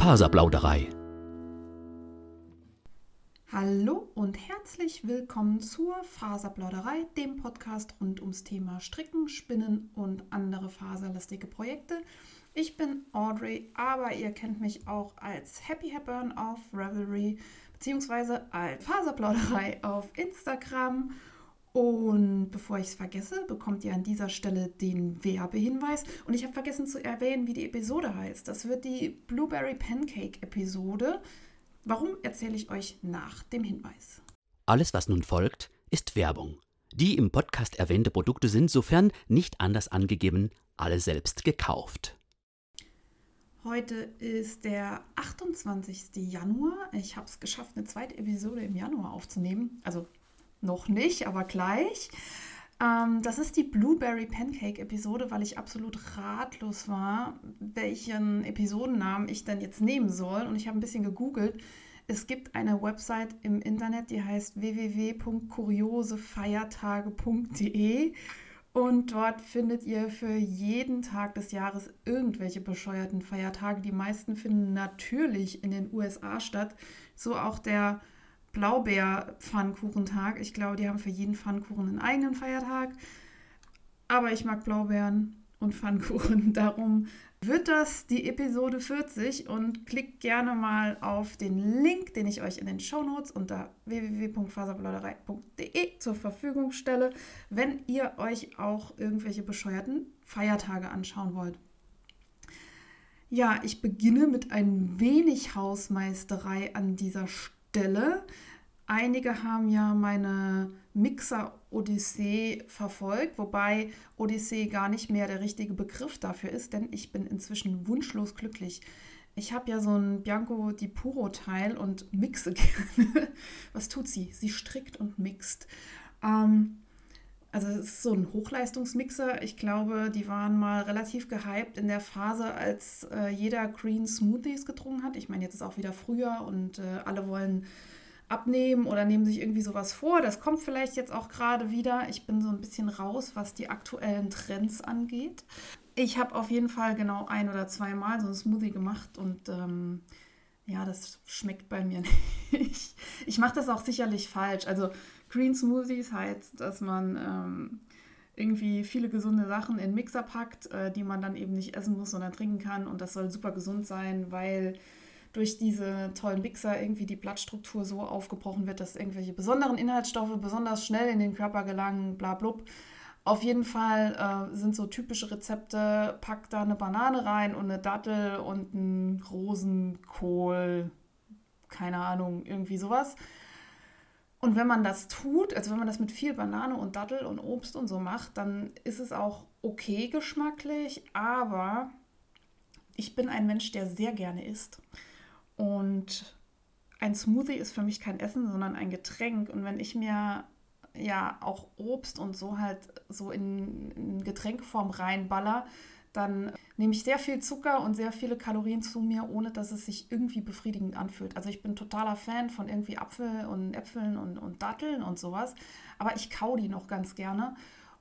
Faserplauderei. Hallo und herzlich willkommen zur Faserplauderei, dem Podcast rund ums Thema Stricken, Spinnen und andere faserlastige Projekte. Ich bin Audrey, aber ihr kennt mich auch als Happy Hepburn auf Ravelry beziehungsweise als Faserplauderei auf Instagram. Und bevor ich es vergesse, bekommt ihr an dieser Stelle den Werbehinweis. Und ich habe vergessen zu erwähnen, wie die Episode heißt. Das wird die Blueberry Pancake Episode. Warum erzähle ich euch nach dem Hinweis? Alles, was nun folgt, ist Werbung. Die im Podcast erwähnte Produkte sind, sofern nicht anders angegeben, alle selbst gekauft. Heute ist der 28. Januar. Ich habe es geschafft, eine zweite Episode im Januar aufzunehmen. Also noch nicht, aber gleich. Ähm, das ist die Blueberry Pancake Episode, weil ich absolut ratlos war, welchen Episodennamen ich denn jetzt nehmen soll. Und ich habe ein bisschen gegoogelt. Es gibt eine Website im Internet, die heißt www.kuriosefeiertage.de. Und dort findet ihr für jeden Tag des Jahres irgendwelche bescheuerten Feiertage. Die meisten finden natürlich in den USA statt. So auch der Blaubeer-Pfannkuchentag. Ich glaube, die haben für jeden Pfannkuchen einen eigenen Feiertag. Aber ich mag Blaubeeren und Pfannkuchen. Darum wird das die Episode 40 und klickt gerne mal auf den Link, den ich euch in den Shownotes unter www.faserplauderei.de zur Verfügung stelle, wenn ihr euch auch irgendwelche bescheuerten Feiertage anschauen wollt. Ja, ich beginne mit ein wenig Hausmeisterei an dieser Stelle. Stelle. Einige haben ja meine Mixer-Odyssee verfolgt, wobei Odyssee gar nicht mehr der richtige Begriff dafür ist, denn ich bin inzwischen wunschlos glücklich. Ich habe ja so ein Bianco di Puro-Teil und mixe gerne. Was tut sie? Sie strickt und mixt. Ähm, also es ist so ein Hochleistungsmixer. Ich glaube, die waren mal relativ gehypt in der Phase, als äh, jeder Green Smoothies getrunken hat. Ich meine, jetzt ist auch wieder früher und äh, alle wollen abnehmen oder nehmen sich irgendwie sowas vor. Das kommt vielleicht jetzt auch gerade wieder. Ich bin so ein bisschen raus, was die aktuellen Trends angeht. Ich habe auf jeden Fall genau ein oder zweimal so ein Smoothie gemacht und ähm, ja, das schmeckt bei mir nicht. Ich mache das auch sicherlich falsch. Also Green Smoothies heißt, dass man ähm, irgendwie viele gesunde Sachen in Mixer packt, äh, die man dann eben nicht essen muss, sondern trinken kann. Und das soll super gesund sein, weil durch diese tollen Mixer irgendwie die Blattstruktur so aufgebrochen wird, dass irgendwelche besonderen Inhaltsstoffe besonders schnell in den Körper gelangen, bla blub. Auf jeden Fall äh, sind so typische Rezepte, pack da eine Banane rein und eine Dattel und einen Rosenkohl, keine Ahnung, irgendwie sowas. Und wenn man das tut, also wenn man das mit viel Banane und Dattel und Obst und so macht, dann ist es auch okay geschmacklich, aber ich bin ein Mensch, der sehr gerne isst. Und ein Smoothie ist für mich kein Essen, sondern ein Getränk. Und wenn ich mir ja auch Obst und so halt so in, in Getränkeform reinballer, dann nehme ich sehr viel Zucker und sehr viele Kalorien zu mir, ohne dass es sich irgendwie befriedigend anfühlt. Also ich bin totaler Fan von irgendwie Apfel und Äpfeln und, und Datteln und sowas, aber ich kau die noch ganz gerne.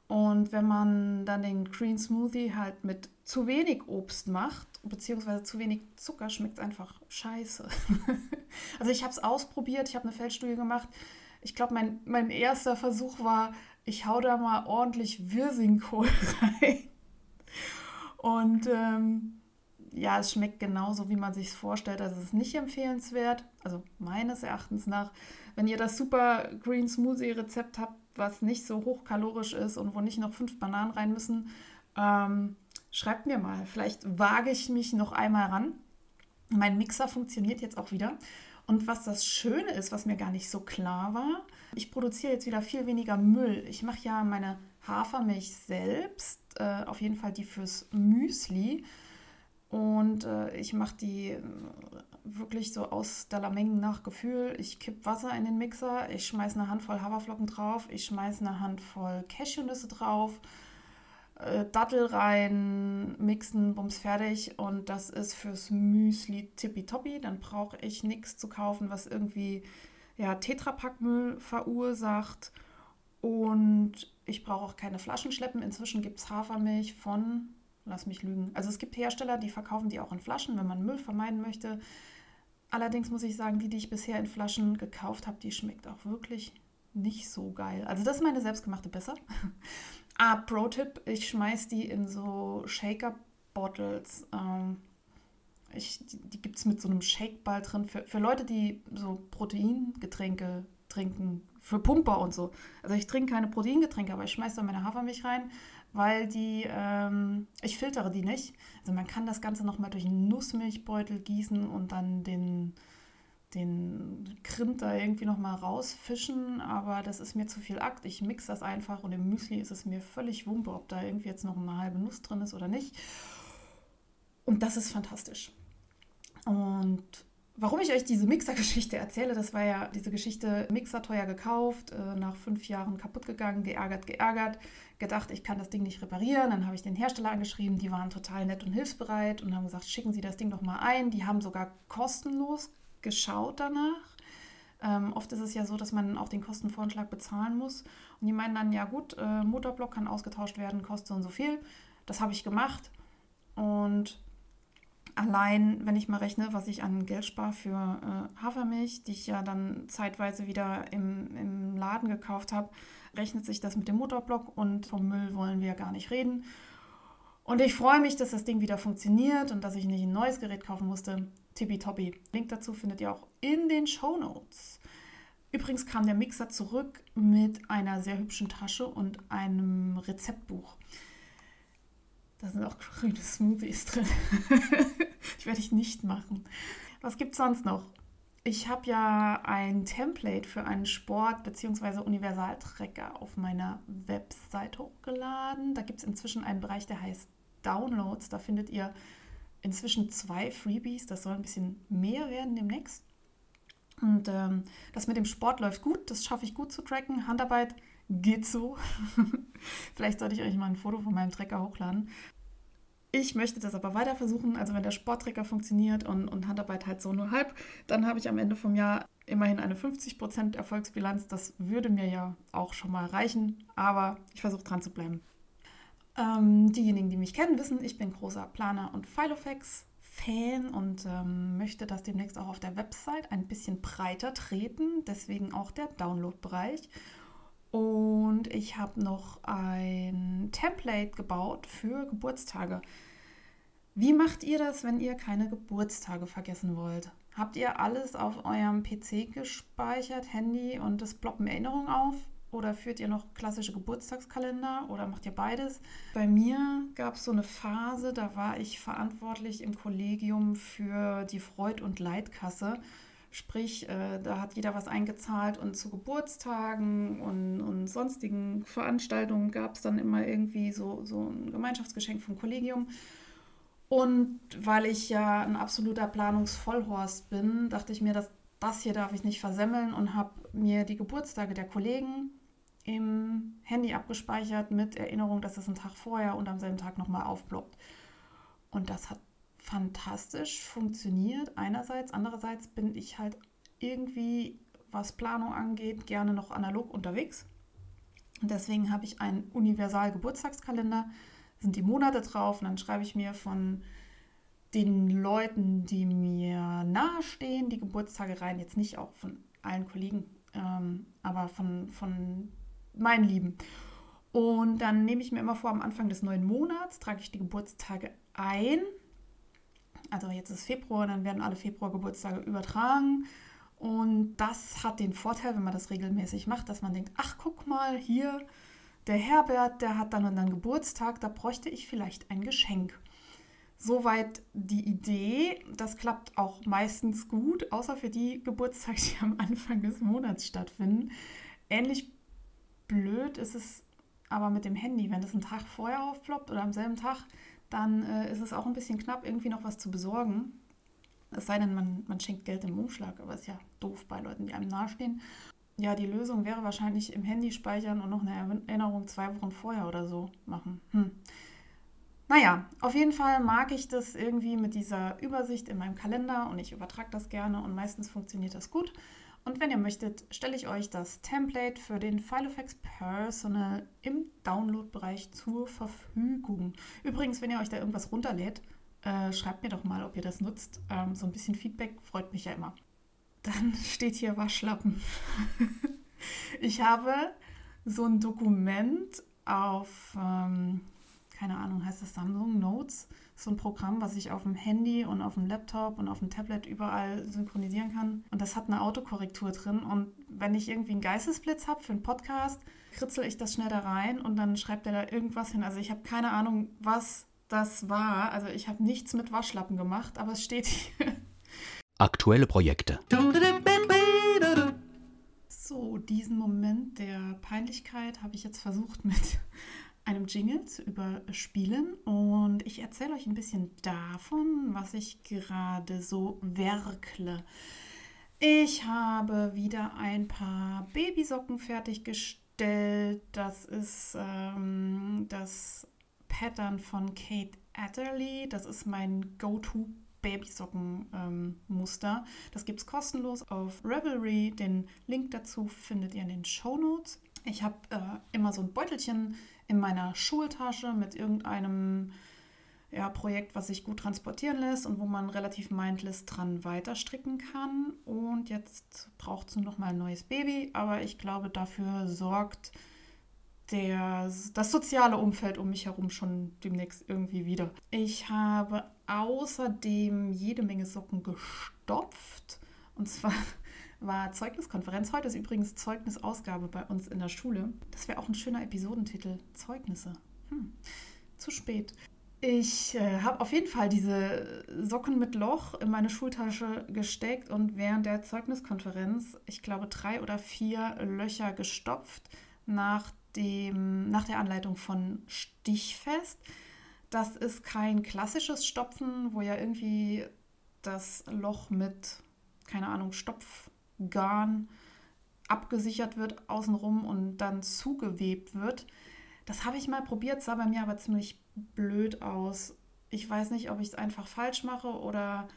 Und wenn man dann den Green Smoothie halt mit zu wenig Obst macht, beziehungsweise zu wenig Zucker, schmeckt es einfach scheiße. also ich habe es ausprobiert, ich habe eine Feldstudie gemacht. Ich glaube, mein, mein erster Versuch war, ich hau da mal ordentlich Wirsingkohl rein. Und ähm, ja, es schmeckt genauso, wie man sich es vorstellt. Also es ist nicht empfehlenswert, also meines Erachtens nach. Wenn ihr das Super Green Smoothie Rezept habt, was nicht so hochkalorisch ist und wo nicht noch fünf Bananen rein müssen, ähm, schreibt mir mal. Vielleicht wage ich mich noch einmal ran. Mein Mixer funktioniert jetzt auch wieder. Und was das Schöne ist, was mir gar nicht so klar war, ich produziere jetzt wieder viel weniger Müll. Ich mache ja meine Hafermilch selbst, äh, auf jeden Fall die fürs Müsli. Und äh, ich mache die äh, wirklich so aus der Lameng nach Gefühl. Ich kipp Wasser in den Mixer, ich schmeiße eine Handvoll Haferflocken drauf, ich schmeiße eine Handvoll Cashewnüsse drauf, äh, Dattel rein, mixen, bums fertig. Und das ist fürs Müsli tippitoppi. Dann brauche ich nichts zu kaufen, was irgendwie ja, Tetrapackmüll verursacht. Und ich brauche auch keine Flaschen schleppen. Inzwischen gibt es Hafermilch von lass mich lügen. Also es gibt Hersteller, die verkaufen die auch in Flaschen, wenn man Müll vermeiden möchte. Allerdings muss ich sagen, die, die ich bisher in Flaschen gekauft habe, die schmeckt auch wirklich nicht so geil. Also das ist meine selbstgemachte besser. ah, Pro-Tipp, ich schmeiß die in so Shaker-Bottles. Ähm, die die gibt es mit so einem Shakeball drin. Für, für Leute, die so Proteingetränke trinken, für Pumper und so. Also ich trinke keine Proteingetränke, aber ich schmeiße da meine Hafermilch rein, weil die, ähm, ich filtere die nicht. Also man kann das Ganze nochmal durch einen Nussmilchbeutel gießen und dann den, den Grind da irgendwie nochmal rausfischen, aber das ist mir zu viel Akt. Ich mixe das einfach und im Müsli ist es mir völlig wumpe, ob da irgendwie jetzt noch eine halbe Nuss drin ist oder nicht. Und das ist fantastisch. Und warum ich euch diese Mixer-Geschichte erzähle, das war ja diese Geschichte, Mixer teuer gekauft, äh, nach fünf Jahren kaputt gegangen, geärgert, geärgert, gedacht, ich kann das Ding nicht reparieren. Dann habe ich den Hersteller angeschrieben, die waren total nett und hilfsbereit und haben gesagt, schicken Sie das Ding doch mal ein. Die haben sogar kostenlos geschaut danach. Ähm, oft ist es ja so, dass man auch den Kostenvoranschlag bezahlen muss. Und die meinen dann, ja gut, äh, Motorblock kann ausgetauscht werden, kostet so und so viel. Das habe ich gemacht. Und allein, wenn ich mal rechne, was ich an Geld spare für äh, Hafermilch, die ich ja dann zeitweise wieder im, im Laden gekauft habe, rechnet sich das mit dem Motorblock und vom Müll wollen wir gar nicht reden. Und ich freue mich, dass das Ding wieder funktioniert und dass ich nicht ein neues Gerät kaufen musste. Tippitoppi. Link dazu findet ihr auch in den Show Notes. Übrigens kam der Mixer zurück mit einer sehr hübschen Tasche und einem Rezeptbuch. Da sind auch grüne Smoothies drin. ich werde ich nicht machen. Was gibt es sonst noch? Ich habe ja ein Template für einen Sport- bzw. Universaltrecker auf meiner Website hochgeladen. Da gibt es inzwischen einen Bereich, der heißt Downloads. Da findet ihr inzwischen zwei Freebies. Das soll ein bisschen mehr werden demnächst. Und ähm, das mit dem Sport läuft gut. Das schaffe ich gut zu tracken. Handarbeit geht so. Vielleicht sollte ich euch mal ein Foto von meinem Trecker hochladen. Ich möchte das aber weiter versuchen. Also wenn der Sporttrecker funktioniert und, und Handarbeit halt so nur halb, dann habe ich am Ende vom Jahr immerhin eine 50% Erfolgsbilanz. Das würde mir ja auch schon mal reichen, aber ich versuche dran zu bleiben. Ähm, diejenigen, die mich kennen, wissen, ich bin großer Planer und Filofax-Fan und ähm, möchte das demnächst auch auf der Website ein bisschen breiter treten. Deswegen auch der Download-Bereich. Und ich habe noch ein Template gebaut für Geburtstage. Wie macht ihr das, wenn ihr keine Geburtstage vergessen wollt? Habt ihr alles auf eurem PC gespeichert, Handy und es ploppen Erinnerungen auf? Oder führt ihr noch klassische Geburtstagskalender oder macht ihr beides? Bei mir gab es so eine Phase, da war ich verantwortlich im Kollegium für die Freud- und Leitkasse. Sprich, äh, da hat jeder was eingezahlt und zu Geburtstagen und, und sonstigen Veranstaltungen gab es dann immer irgendwie so, so ein Gemeinschaftsgeschenk vom Kollegium. Und weil ich ja ein absoluter Planungsvollhorst bin, dachte ich mir, dass das hier darf ich nicht versemmeln und habe mir die Geburtstage der Kollegen im Handy abgespeichert mit Erinnerung, dass es einen Tag vorher und am selben Tag nochmal aufploppt. Und das hat fantastisch funktioniert. Einerseits, andererseits bin ich halt irgendwie, was Planung angeht, gerne noch analog unterwegs. Und deswegen habe ich einen Universal-Geburtstagskalender, sind die Monate drauf und dann schreibe ich mir von den Leuten, die mir nahestehen, die Geburtstage rein. Jetzt nicht auch von allen Kollegen, ähm, aber von, von meinen Lieben. Und dann nehme ich mir immer vor, am Anfang des neuen Monats trage ich die Geburtstage ein also jetzt ist Februar, dann werden alle Februar-Geburtstage übertragen. Und das hat den Vorteil, wenn man das regelmäßig macht, dass man denkt, ach guck mal, hier, der Herbert, der hat dann und dann Geburtstag, da bräuchte ich vielleicht ein Geschenk. Soweit die Idee. Das klappt auch meistens gut, außer für die Geburtstage, die am Anfang des Monats stattfinden. Ähnlich blöd ist es aber mit dem Handy, wenn das einen Tag vorher aufploppt oder am selben Tag, dann äh, ist es auch ein bisschen knapp, irgendwie noch was zu besorgen. Es sei denn, man, man schenkt Geld im Umschlag, aber ist ja doof bei Leuten, die einem nahestehen. Ja, die Lösung wäre wahrscheinlich im Handy speichern und noch eine Erinnerung zwei Wochen vorher oder so machen. Hm. Naja, auf jeden Fall mag ich das irgendwie mit dieser Übersicht in meinem Kalender und ich übertrage das gerne und meistens funktioniert das gut. Und wenn ihr möchtet, stelle ich euch das Template für den Filofax Personal im Download-Bereich zur Verfügung. Übrigens, wenn ihr euch da irgendwas runterlädt, äh, schreibt mir doch mal, ob ihr das nutzt. Ähm, so ein bisschen Feedback freut mich ja immer. Dann steht hier Waschlappen. ich habe so ein Dokument auf, ähm, keine Ahnung, heißt das Samsung Notes, so ein Programm, was ich auf dem Handy und auf dem Laptop und auf dem Tablet überall synchronisieren kann. Und das hat eine Autokorrektur drin. Und wenn ich irgendwie einen Geistesblitz habe für einen Podcast, kritzel ich das schnell da rein und dann schreibt er da irgendwas hin. Also ich habe keine Ahnung, was das war. Also ich habe nichts mit Waschlappen gemacht, aber es steht hier. Aktuelle Projekte. So, diesen Moment der Peinlichkeit habe ich jetzt versucht mit einem Jingle zu überspielen und ich erzähle euch ein bisschen davon, was ich gerade so werkle. Ich habe wieder ein paar Babysocken fertiggestellt. Das ist ähm, das Pattern von Kate Adderley. Das ist mein Go-To Babysocken-Muster. Ähm, das gibt es kostenlos auf Revelry. Den Link dazu findet ihr in den Show Notes. Ich habe äh, immer so ein Beutelchen in meiner Schultasche mit irgendeinem ja, Projekt, was sich gut transportieren lässt und wo man relativ mindless dran weiterstricken kann. Und jetzt braucht es nur noch mal ein neues Baby, aber ich glaube, dafür sorgt der, das soziale Umfeld um mich herum schon demnächst irgendwie wieder. Ich habe außerdem jede Menge Socken gestopft. Und zwar war Zeugniskonferenz. Heute ist übrigens Zeugnisausgabe bei uns in der Schule. Das wäre auch ein schöner Episodentitel. Zeugnisse. Hm, zu spät. Ich äh, habe auf jeden Fall diese Socken mit Loch in meine Schultasche gesteckt und während der Zeugniskonferenz, ich glaube, drei oder vier Löcher gestopft nach, dem, nach der Anleitung von Stichfest. Das ist kein klassisches Stopfen, wo ja irgendwie das Loch mit, keine Ahnung, Stopf Garn abgesichert wird außenrum und dann zugewebt wird. Das habe ich mal probiert, sah bei mir aber ziemlich blöd aus. Ich weiß nicht, ob ich es einfach falsch mache oder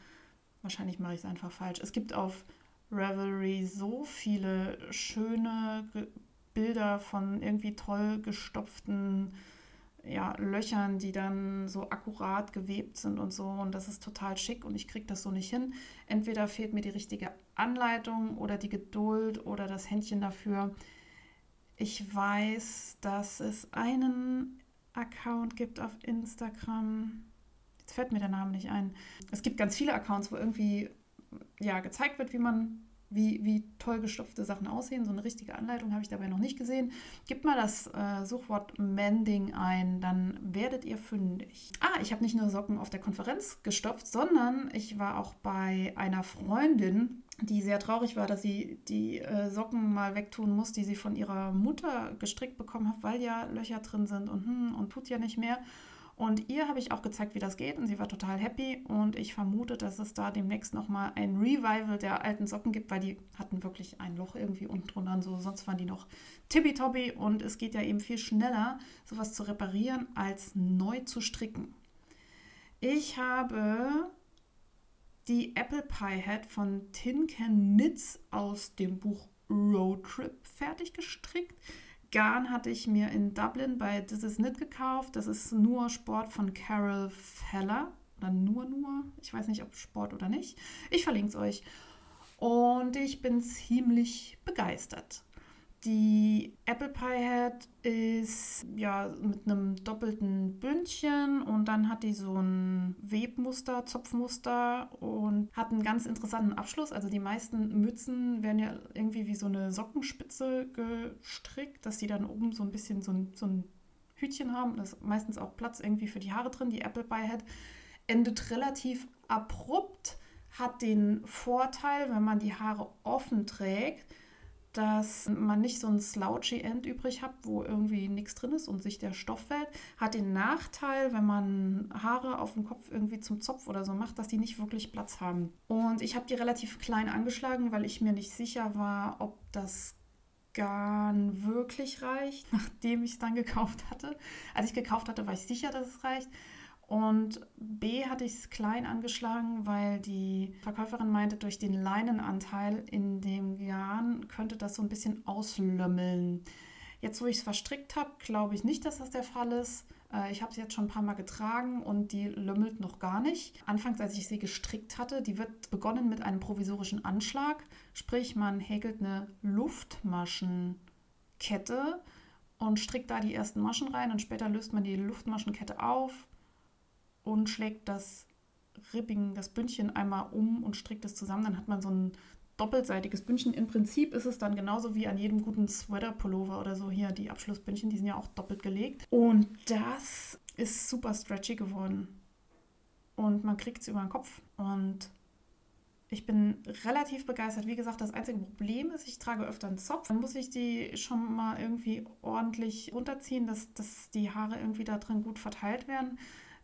wahrscheinlich mache ich es einfach falsch. Es gibt auf Revelry so viele schöne Bilder von irgendwie toll gestopften ja, Löchern, die dann so akkurat gewebt sind und so. Und das ist total schick und ich kriege das so nicht hin. Entweder fehlt mir die richtige Anleitung oder die Geduld oder das Händchen dafür. Ich weiß, dass es einen Account gibt auf Instagram. Jetzt fällt mir der Name nicht ein. Es gibt ganz viele Accounts, wo irgendwie ja, gezeigt wird, wie man wie, wie toll gestopfte Sachen aussehen. So eine richtige Anleitung habe ich dabei noch nicht gesehen. Gebt mal das äh, Suchwort Mending ein, dann werdet ihr fündig. Ah, ich habe nicht nur Socken auf der Konferenz gestopft, sondern ich war auch bei einer Freundin, die sehr traurig war, dass sie die äh, Socken mal wegtun muss, die sie von ihrer Mutter gestrickt bekommen hat, weil ja Löcher drin sind und, hm, und tut ja nicht mehr. Und ihr habe ich auch gezeigt, wie das geht und sie war total happy und ich vermute, dass es da demnächst nochmal ein Revival der alten Socken gibt, weil die hatten wirklich ein Loch irgendwie unten drunter und so, sonst waren die noch tippitoppi und es geht ja eben viel schneller, sowas zu reparieren, als neu zu stricken. Ich habe die Apple Pie Hat von Tin Can Knits aus dem Buch Road Trip fertig gestrickt. Garn hatte ich mir in Dublin bei This Is Knit gekauft. Das ist nur Sport von Carol Feller. Oder nur, nur. Ich weiß nicht, ob Sport oder nicht. Ich verlinke es euch. Und ich bin ziemlich begeistert. Die Apple Pie Hat ist ja mit einem doppelten Bündchen und dann hat die so ein Webmuster, Zopfmuster und hat einen ganz interessanten Abschluss. Also die meisten Mützen werden ja irgendwie wie so eine Sockenspitze gestrickt, dass die dann oben so ein bisschen so ein, so ein Hütchen haben. Da ist meistens auch Platz irgendwie für die Haare drin. Die Apple Pie Hat endet relativ abrupt, hat den Vorteil, wenn man die Haare offen trägt, dass man nicht so ein slouchy End übrig hat, wo irgendwie nichts drin ist und sich der Stoff fällt. Hat den Nachteil, wenn man Haare auf dem Kopf irgendwie zum Zopf oder so macht, dass die nicht wirklich Platz haben. Und ich habe die relativ klein angeschlagen, weil ich mir nicht sicher war, ob das Garn wirklich reicht, nachdem ich es dann gekauft hatte. Als ich gekauft hatte, war ich sicher, dass es reicht. Und B hatte ich es klein angeschlagen, weil die Verkäuferin meinte, durch den Leinenanteil in dem Garn könnte das so ein bisschen auslömmeln. Jetzt, wo ich es verstrickt habe, glaube ich nicht, dass das der Fall ist. Äh, ich habe sie jetzt schon ein paar Mal getragen und die lümmelt noch gar nicht. Anfangs, als ich sie gestrickt hatte, die wird begonnen mit einem provisorischen Anschlag. Sprich, man häkelt eine Luftmaschenkette und strickt da die ersten Maschen rein und später löst man die Luftmaschenkette auf und schlägt das Ribbing, das Bündchen einmal um und strickt es zusammen. Dann hat man so ein doppelseitiges Bündchen. Im Prinzip ist es dann genauso wie an jedem guten Sweater-Pullover oder so hier die Abschlussbündchen, die sind ja auch doppelt gelegt. Und das ist super stretchy geworden. Und man kriegt es über den Kopf. Und ich bin relativ begeistert. Wie gesagt, das einzige Problem ist, ich trage öfter einen Zopf. Dann muss ich die schon mal irgendwie ordentlich runterziehen, dass, dass die Haare irgendwie da drin gut verteilt werden.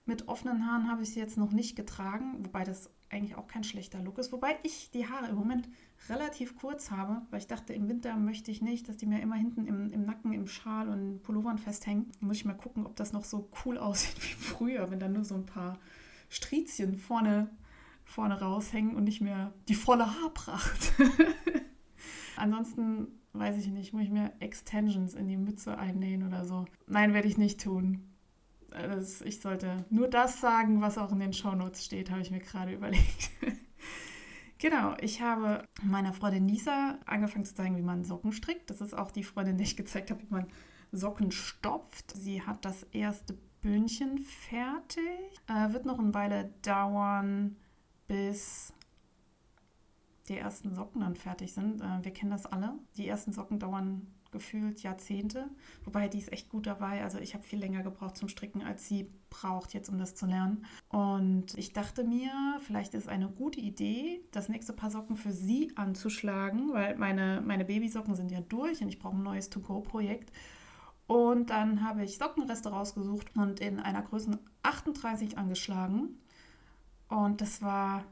Mit offenen Haaren habe ich sie jetzt noch nicht getragen, wobei das eigentlich auch kein schlechter Look ist. Wobei ich die Haare im Moment relativ kurz habe, weil ich dachte, im Winter möchte ich nicht, dass die mir immer hinten im, im Nacken, im Schal und Pullovern festhängen. Da muss ich mal gucken, ob das noch so cool aussieht wie früher, wenn da nur so ein paar Strizien vorne, vorne raushängen und nicht mehr die volle Haarpracht. Ansonsten weiß ich nicht, muss ich mir Extensions in die Mütze einnähen oder so. Nein, werde ich nicht tun. Das, ich sollte nur das sagen, was auch in den Shownotes steht, habe ich mir gerade überlegt. genau, ich habe meiner Freundin Lisa angefangen zu zeigen, wie man Socken strickt. Das ist auch die Freundin, die ich gezeigt habe, wie man Socken stopft. Sie hat das erste Bündchen fertig. Äh, wird noch eine Weile dauern, bis die ersten Socken dann fertig sind. Äh, wir kennen das alle. Die ersten Socken dauern gefühlt Jahrzehnte. Wobei die ist echt gut dabei. Also ich habe viel länger gebraucht zum Stricken, als sie braucht jetzt, um das zu lernen. Und ich dachte mir, vielleicht ist eine gute Idee, das nächste Paar Socken für sie anzuschlagen, weil meine, meine Babysocken sind ja durch und ich brauche ein neues To-Go-Projekt. Und dann habe ich Sockenreste rausgesucht und in einer Größe 38 angeschlagen. Und das war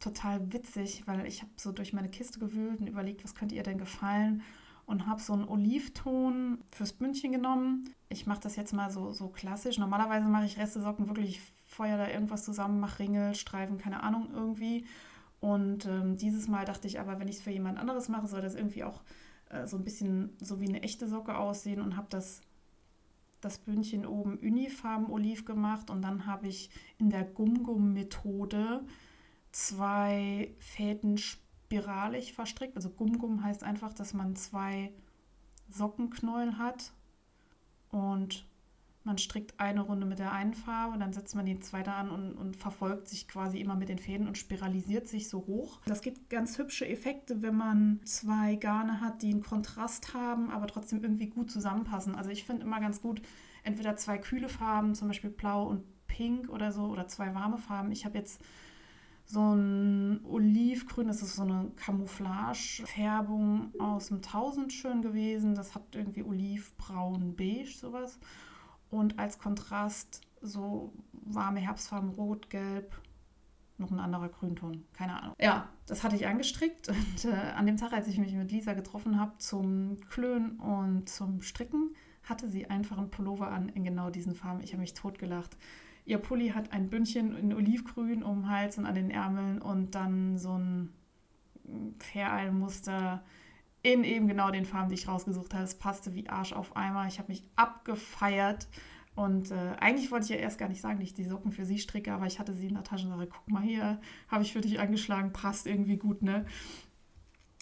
total witzig, weil ich habe so durch meine Kiste gewühlt und überlegt, was könnte ihr denn gefallen und habe so einen Olivton fürs Bündchen genommen. Ich mache das jetzt mal so, so klassisch. Normalerweise mache ich Reste Socken wirklich, feuer da irgendwas zusammen, mache Ringel, Streifen, keine Ahnung irgendwie. Und ähm, dieses Mal dachte ich aber, wenn ich es für jemand anderes mache, soll das irgendwie auch äh, so ein bisschen so wie eine echte Socke aussehen und habe das, das Bündchen oben unifarben oliv gemacht und dann habe ich in der Gum-Gum-Methode zwei Fäden spiralig verstrickt. Also Gum-Gum heißt einfach, dass man zwei Sockenknäuel hat und man strickt eine Runde mit der einen Farbe, dann setzt man die zweite an und, und, verfolgt sich quasi immer mit den Fäden und spiralisiert sich so hoch. Das gibt ganz hübsche Effekte, wenn man zwei Garne hat, die einen Kontrast haben, aber trotzdem irgendwie gut zusammenpassen. Also ich finde immer ganz gut, entweder zwei kühle Farben, zum Beispiel blau und pink oder so, oder zwei warme Farben. Ich habe jetzt so ein Olivgrün, das ist so eine Camouflage-Färbung aus dem Tausendschön gewesen. Das hat irgendwie olivbraun, beige, sowas. Und als Kontrast so warme Herbstfarben, rot, gelb, noch ein anderer Grünton, keine Ahnung. Ja, das hatte ich angestrickt und äh, an dem Tag, als ich mich mit Lisa getroffen habe zum Klönen und zum Stricken, hatte sie einfach einen Pullover an in genau diesen Farben. Ich habe mich totgelacht. Ihr Pulli hat ein Bündchen in Olivgrün um den Hals und an den Ärmeln und dann so ein Fair-Muster in eben genau den Farben, die ich rausgesucht habe. Es passte wie Arsch auf Eimer. Ich habe mich abgefeiert. Und äh, eigentlich wollte ich ja erst gar nicht sagen, dass ich die Socken für sie stricke, aber ich hatte sie in der Tasche und sage, guck mal hier, habe ich für dich angeschlagen, passt irgendwie gut, ne?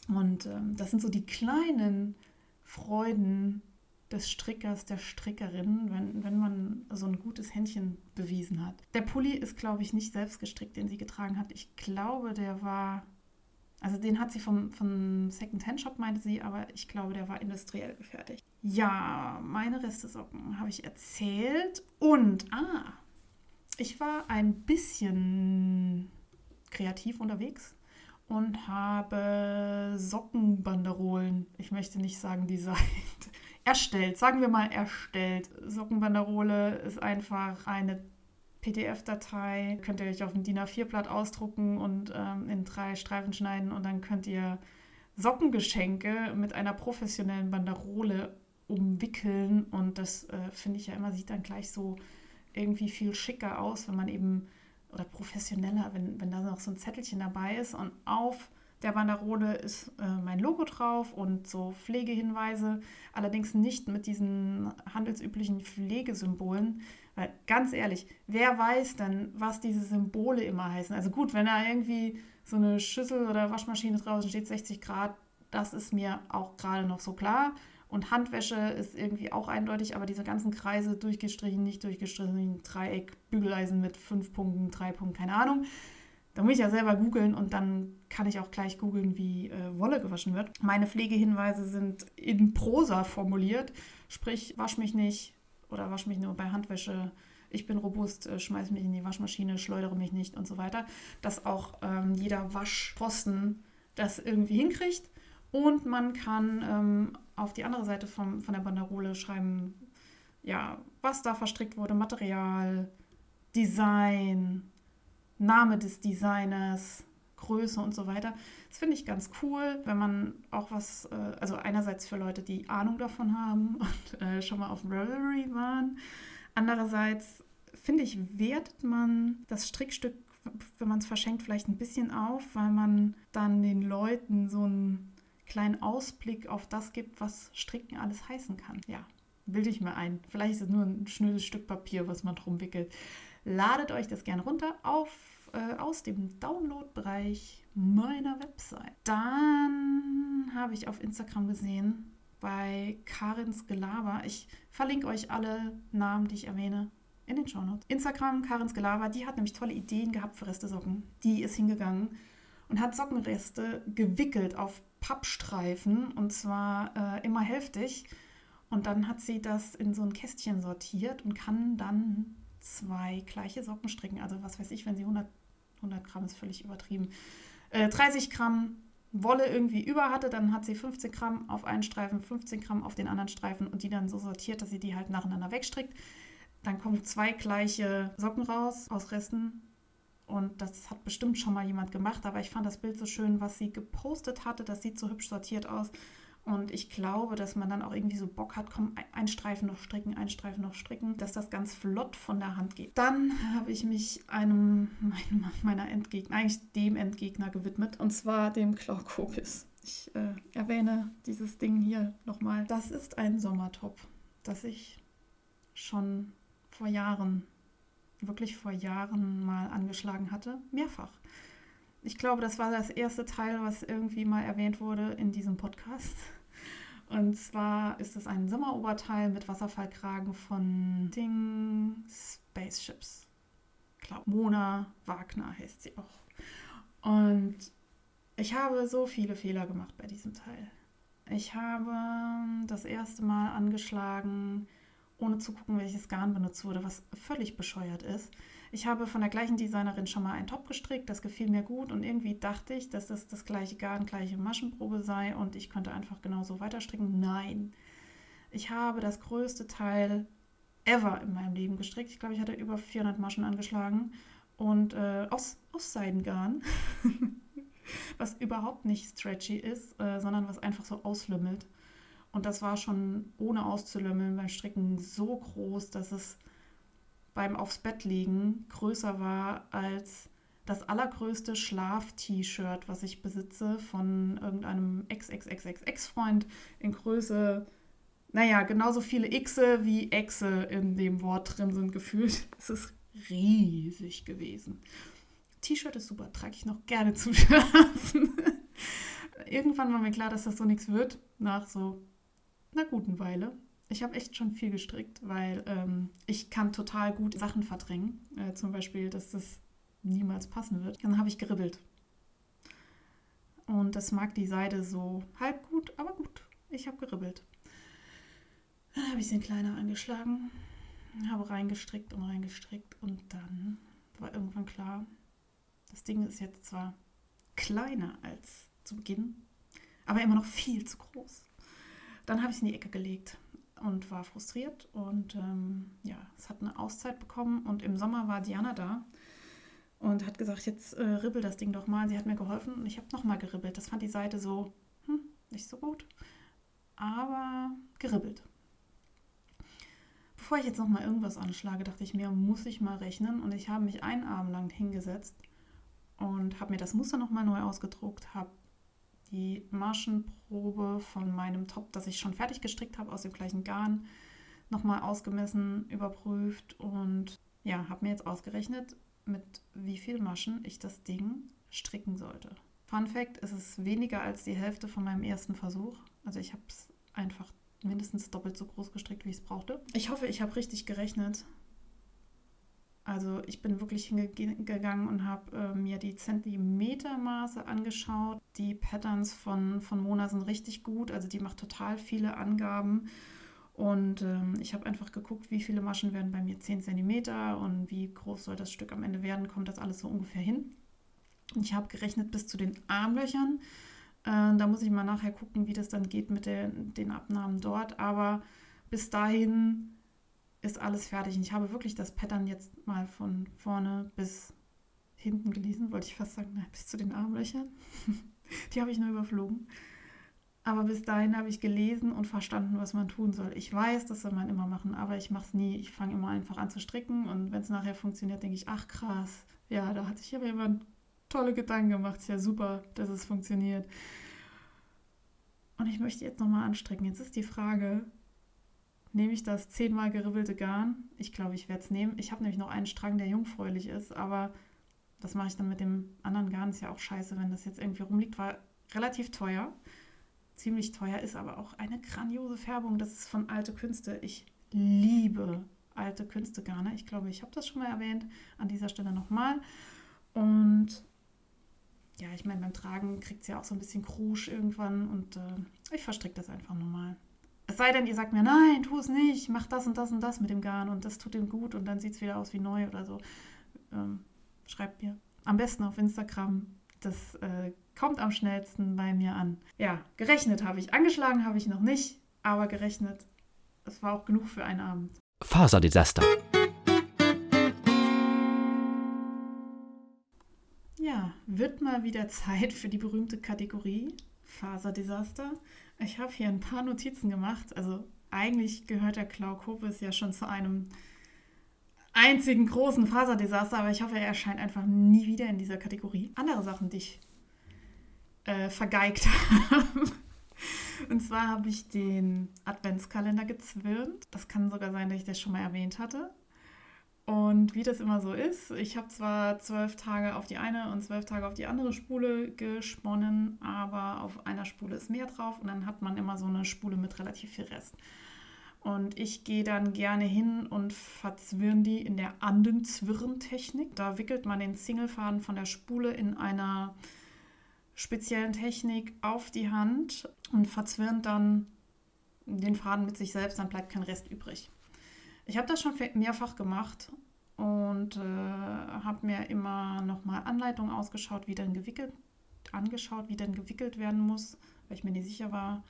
Und ähm, das sind so die kleinen Freuden, des Strickers, der Strickerin, wenn, wenn man so ein gutes Händchen bewiesen hat. Der Pulli ist, glaube ich, nicht selbst gestrickt, den sie getragen hat. Ich glaube, der war, also den hat sie vom, vom Second-Hand-Shop, meinte sie, aber ich glaube, der war industriell gefertigt. Ja, meine Restesocken habe ich erzählt. Und, ah, ich war ein bisschen kreativ unterwegs und habe Sockenbanderolen, ich möchte nicht sagen designt, erstellt, sagen wir mal erstellt. Sockenbanderole ist einfach eine PDF-Datei, könnt ihr euch auf ein DIN A4-Blatt ausdrucken und ähm, in drei Streifen schneiden und dann könnt ihr Sockengeschenke mit einer professionellen Banderole umwickeln. Und das äh, finde ich ja immer, sieht dann gleich so irgendwie viel schicker aus, wenn man eben, oder professioneller, wenn, wenn da noch so ein Zettelchen dabei ist. Und auf der Banderole ist äh, mein Logo drauf und so Pflegehinweise, allerdings nicht mit diesen handelsüblichen Pflegesymbolen. Weil ganz ehrlich, wer weiß denn, was diese Symbole immer heißen? Also gut, wenn da irgendwie so eine Schüssel oder Waschmaschine draußen steht, 60 Grad, das ist mir auch gerade noch so klar. Und Handwäsche ist irgendwie auch eindeutig, aber diese ganzen Kreise durchgestrichen, nicht durchgestrichen, Dreieck, Bügeleisen mit fünf Punkten, drei Punkten, keine Ahnung. Da muss ich ja selber googeln und dann kann ich auch gleich googeln, wie äh, Wolle gewaschen wird. Meine Pflegehinweise sind in Prosa formuliert, sprich, wasch mich nicht oder wasch mich nur bei Handwäsche. Ich bin robust, äh, schmeiß mich in die Waschmaschine, schleudere mich nicht und so weiter. Dass auch ähm, jeder Waschposten das irgendwie hinkriegt. Und man kann ähm, auf die andere Seite vom, von der Banderole schreiben, ja, was da verstrickt wurde, Material, Design, Name des Designers, Größe und so weiter. Das finde ich ganz cool, wenn man auch was, äh, also einerseits für Leute, die Ahnung davon haben und äh, schon mal auf Ravelry waren. Andererseits finde ich, wertet man das Strickstück, wenn man es verschenkt, vielleicht ein bisschen auf, weil man dann den Leuten so einen kleinen Ausblick auf das gibt, was Stricken alles heißen kann. Ja, bilde ich mir ein. Vielleicht ist es nur ein schnödes Stück Papier, was man drum wickelt. Ladet euch das gerne runter auf, äh, aus dem Download-Bereich meiner Website. Dann habe ich auf Instagram gesehen, bei Karins Gelaber. Ich verlinke euch alle Namen, die ich erwähne, in den Shownotes. Instagram, Karins Gelaber, die hat nämlich tolle Ideen gehabt für Reste-Socken. Die ist hingegangen und hat Sockenreste gewickelt auf Pappstreifen und zwar äh, immer hälftig. Und dann hat sie das in so ein Kästchen sortiert und kann dann zwei gleiche Socken stricken. Also was weiß ich, wenn sie 100, 100 Gramm ist völlig übertrieben. Äh, 30 Gramm Wolle irgendwie über hatte, dann hat sie 15 Gramm auf einen Streifen, 15 Gramm auf den anderen Streifen und die dann so sortiert, dass sie die halt nacheinander wegstrickt. Dann kommen zwei gleiche Socken raus aus Resten und das hat bestimmt schon mal jemand gemacht, aber ich fand das Bild so schön, was sie gepostet hatte. Das sieht so hübsch sortiert aus. Und ich glaube, dass man dann auch irgendwie so Bock hat, komm, ein Streifen noch stricken, ein Streifen noch stricken, dass das ganz flott von der Hand geht. Dann habe ich mich einem meiner Endgegner, eigentlich dem Endgegner gewidmet, und zwar dem Klaukopis. Ich äh, erwähne dieses Ding hier nochmal. Das ist ein Sommertop, das ich schon vor Jahren wirklich vor Jahren mal angeschlagen hatte, mehrfach. Ich glaube, das war das erste Teil, was irgendwie mal erwähnt wurde in diesem Podcast. Und zwar ist es ein Sommeroberteil mit Wasserfallkragen von Ding Spaceships. Ich glaube, Mona Wagner heißt sie auch. Und ich habe so viele Fehler gemacht bei diesem Teil. Ich habe das erste Mal angeschlagen, ohne zu gucken, welches Garn benutzt wurde, was völlig bescheuert ist. Ich habe von der gleichen Designerin schon mal einen Top gestrickt, das gefiel mir gut und irgendwie dachte ich, dass das das gleiche Garn, gleiche Maschenprobe sei und ich könnte einfach genauso weiter stricken. Nein, ich habe das größte Teil ever in meinem Leben gestrickt. Ich glaube, ich hatte über 400 Maschen angeschlagen und äh, aus, aus Seidengarn, was überhaupt nicht stretchy ist, äh, sondern was einfach so auslümmelt. Und das war schon ohne auszulümmeln beim Stricken so groß, dass es beim aufs Bett liegen größer war als das allergrößte Schlaf-T-Shirt, was ich besitze von irgendeinem Ex-Ex-Ex-Ex-Ex-Freund in Größe, naja, genauso viele Xe wie Exe in dem Wort drin sind gefühlt. Es ist riesig gewesen. T-Shirt ist super, trage ich noch gerne zum Schlafen. Irgendwann war mir klar, dass das so nichts wird, nach so einer guten Weile. Ich habe echt schon viel gestrickt, weil ähm, ich kann total gut Sachen verdrängen. Äh, zum Beispiel, dass das niemals passen wird. Dann habe ich geribbelt. Und das mag die Seide so halb gut, aber gut. Ich habe geribbelt. Dann habe ich den kleiner angeschlagen, habe reingestrickt und reingestrickt und dann war irgendwann klar, das Ding ist jetzt zwar kleiner als zu Beginn, aber immer noch viel zu groß. Dann habe ich es in die Ecke gelegt und war frustriert und ähm, ja, es hat eine Auszeit bekommen und im Sommer war Diana da und hat gesagt, jetzt äh, ribbel das Ding doch mal. Sie hat mir geholfen und ich habe nochmal geribbelt. Das fand die Seite so, hm, nicht so gut, aber geribbelt. Bevor ich jetzt nochmal irgendwas anschlage, dachte ich mir, muss ich mal rechnen. Und ich habe mich einen Abend lang hingesetzt und habe mir das Muster nochmal neu ausgedruckt, habe die Maschenprobe von meinem Top, das ich schon fertig gestrickt habe, aus dem gleichen Garn, nochmal ausgemessen, überprüft und ja, habe mir jetzt ausgerechnet, mit wie viel Maschen ich das Ding stricken sollte. Fun Fact, es ist weniger als die Hälfte von meinem ersten Versuch. Also ich habe es einfach mindestens doppelt so groß gestrickt, wie ich es brauchte. Ich hoffe, ich habe richtig gerechnet. Also ich bin wirklich hingegangen und habe äh, mir die Zentimetermaße angeschaut. Die Patterns von, von Mona sind richtig gut. Also die macht total viele Angaben. Und ähm, ich habe einfach geguckt, wie viele Maschen werden bei mir 10 cm und wie groß soll das Stück am Ende werden, kommt das alles so ungefähr hin. Und ich habe gerechnet bis zu den Armlöchern. Äh, da muss ich mal nachher gucken, wie das dann geht mit der, den Abnahmen dort. Aber bis dahin ist alles fertig. Und ich habe wirklich das Pattern jetzt mal von vorne bis hinten gelesen, wollte ich fast sagen, bis zu den Armlöchern. Die habe ich nur überflogen. Aber bis dahin habe ich gelesen und verstanden, was man tun soll. Ich weiß, das soll man immer machen, aber ich mache es nie. Ich fange immer einfach an zu stricken und wenn es nachher funktioniert, denke ich, ach krass, ja, da hat sich aber jemand tolle Gedanken gemacht. Ist ja super, dass es funktioniert. Und ich möchte jetzt nochmal anstrecken. Jetzt ist die Frage, nehme ich das zehnmal geribbelte Garn? Ich glaube, ich werde es nehmen. Ich habe nämlich noch einen Strang, der jungfräulich ist, aber das mache ich dann mit dem anderen Garn. Ist ja auch scheiße, wenn das jetzt irgendwie rumliegt. War relativ teuer. Ziemlich teuer, ist aber auch eine grandiose Färbung. Das ist von Alte Künste. Ich liebe alte Künste-Garne. Ich glaube, ich habe das schon mal erwähnt. An dieser Stelle nochmal. Und ja, ich meine, beim Tragen kriegt es ja auch so ein bisschen Krusch irgendwann und äh, ich verstricke das einfach normal. Es sei denn, ihr sagt mir, nein, tu es nicht, mach das und das und das mit dem Garn und das tut ihm gut und dann sieht es wieder aus wie neu oder so. Ähm, schreibt mir. Am besten auf Instagram. Das äh, kommt am schnellsten bei mir an. Ja, gerechnet habe ich. Angeschlagen habe ich noch nicht, aber gerechnet. Es war auch genug für einen Abend. Faserdesaster. Ja, wird mal wieder Zeit für die berühmte Kategorie Faserdesaster. Ich habe hier ein paar Notizen gemacht. Also eigentlich gehört der Klaukopis ja schon zu einem einzigen großen Faserdesaster, aber ich hoffe, er erscheint einfach nie wieder in dieser Kategorie. Andere Sachen, die ich äh, vergeigt habe. Und zwar habe ich den Adventskalender gezwirnt. Das kann sogar sein, dass ich das schon mal erwähnt hatte. Und wie das immer so ist, ich habe zwar zwölf Tage auf die eine und zwölf Tage auf die andere Spule gesponnen, aber auf einer Spule ist mehr drauf und dann hat man immer so eine Spule mit relativ viel Rest. Und ich gehe dann gerne hin und verzwirren die in der Andenzwirren-Technik. Da wickelt man den Singlefaden von der Spule in einer speziellen Technik auf die Hand und verzwirnt dann den Faden mit sich selbst, dann bleibt kein Rest übrig. Ich habe das schon mehrfach gemacht und äh, habe mir immer nochmal Anleitungen ausgeschaut, wie denn gewickelt, angeschaut, wie denn gewickelt werden muss, weil ich mir nicht sicher war.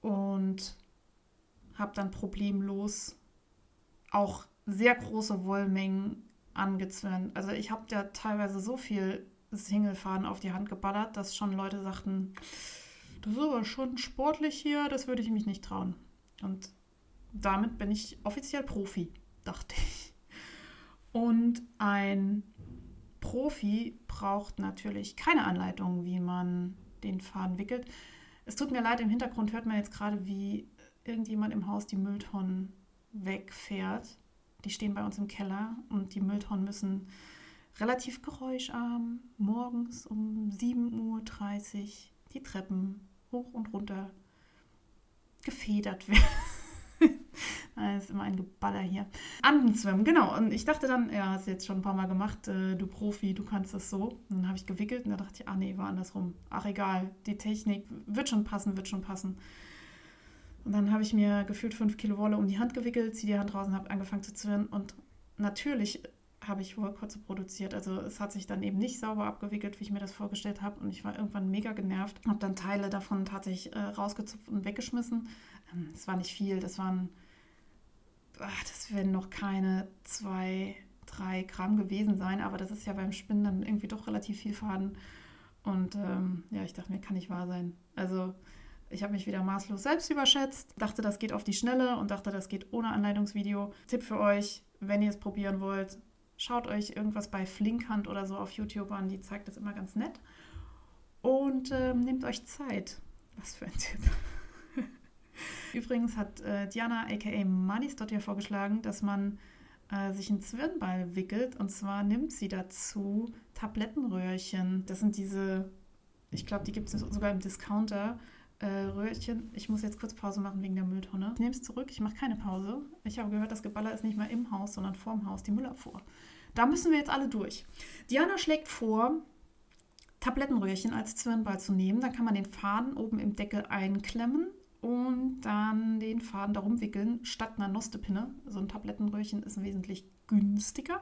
Und habe dann problemlos auch sehr große Wollmengen angezwirnt. Also ich habe ja teilweise so viel Singlefaden auf die Hand geballert, dass schon Leute sagten, das ist aber schon sportlich hier, das würde ich mich nicht trauen. Und damit bin ich offiziell Profi, dachte ich. Und ein Profi braucht natürlich keine Anleitung, wie man den Faden wickelt. Es tut mir leid, im Hintergrund hört man jetzt gerade, wie irgendjemand im Haus die Mülltonnen wegfährt. Die stehen bei uns im Keller und die Mülltonnen müssen relativ geräuscharm morgens um 7.30 Uhr die Treppen hoch und runter gefedert werden. Das ist immer ein Geballer hier. Andenzwimmen, genau. Und ich dachte dann, ja, hast du jetzt schon ein paar Mal gemacht, äh, du Profi, du kannst das so. Und dann habe ich gewickelt und da dachte ich, ah nee, war andersrum. Ach egal, die Technik wird schon passen, wird schon passen. Und dann habe ich mir gefühlt fünf Kilo Wolle um die Hand gewickelt, ziehe die Hand raus und habe angefangen zu zwirren. Und natürlich habe ich Wollkotze produziert. Also es hat sich dann eben nicht sauber abgewickelt, wie ich mir das vorgestellt habe. Und ich war irgendwann mega genervt. Habe dann Teile davon tatsächlich äh, rausgezupft und weggeschmissen. Es ähm, war nicht viel, das waren ach, das werden noch keine zwei, drei Gramm gewesen sein, aber das ist ja beim Spinnen dann irgendwie doch relativ viel Faden. Und ähm, ja, ich dachte mir, kann nicht wahr sein. Also Ich habe mich wieder maßlos selbst überschätzt, dachte, das geht auf die Schnelle und dachte, das geht ohne Anleitungsvideo. Tipp für euch, wenn ihr es probieren wollt, schaut euch irgendwas bei Flinkhand oder so auf YouTube an, die zeigt das immer ganz nett. Und äh, nehmt euch Zeit. Was für ein Tipp. Übrigens hat äh, Diana aka Manis dort ja vorgeschlagen, dass man äh, sich einen Zwirnball wickelt. Und zwar nimmt sie dazu Tablettenröhrchen. Das sind diese, ich glaube, die gibt es sogar im Discounter. Äh, Röhrchen. Ich muss jetzt kurz Pause machen wegen der Mülltonne. Ich nehme es zurück, ich mache keine Pause. Ich habe gehört, das Geballer ist nicht mehr im Haus, sondern vorm Haus, die Müllabfuhr. Da müssen wir jetzt alle durch. Diana schlägt vor, Tablettenröhrchen als Zwirnball zu nehmen. Dann kann man den Faden oben im Deckel einklemmen und dann den Faden darum wickeln, statt einer Nostepinne. So ein Tablettenröhrchen ist wesentlich günstiger.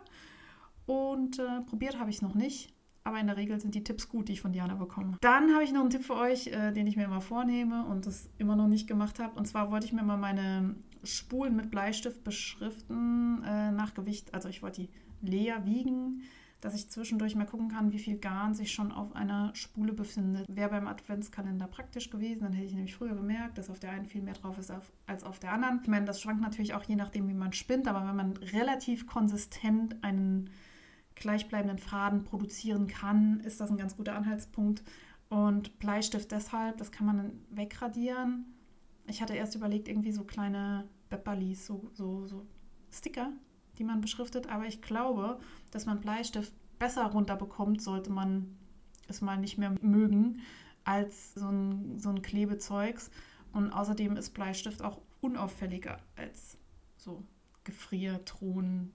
Und äh, probiert habe ich noch nicht, aber in der Regel sind die Tipps gut, die ich von Diana bekomme. Dann habe ich noch einen Tipp für euch, äh, den ich mir immer vornehme und das immer noch nicht gemacht habe. Und zwar wollte ich mir mal meine Spulen mit Bleistift beschriften äh, nach Gewicht. Also ich wollte die leer wiegen dass ich zwischendurch mal gucken kann, wie viel Garn sich schon auf einer Spule befindet. Wäre beim Adventskalender praktisch gewesen, dann hätte ich nämlich früher gemerkt, dass auf der einen viel mehr drauf ist als auf der anderen. Ich meine, das schwankt natürlich auch je nachdem, wie man spinnt, aber wenn man relativ konsistent einen gleichbleibenden Faden produzieren kann, ist das ein ganz guter Anhaltspunkt. Und Bleistift deshalb, das kann man dann wegradieren. Ich hatte erst überlegt, irgendwie so kleine Bepperlis, so, so, so Sticker die man beschriftet, aber ich glaube, dass man Bleistift besser runterbekommt, sollte man es mal nicht mehr mögen, als so ein, so ein Klebezeugs. Und außerdem ist Bleistift auch unauffälliger als so Gefriertruhen,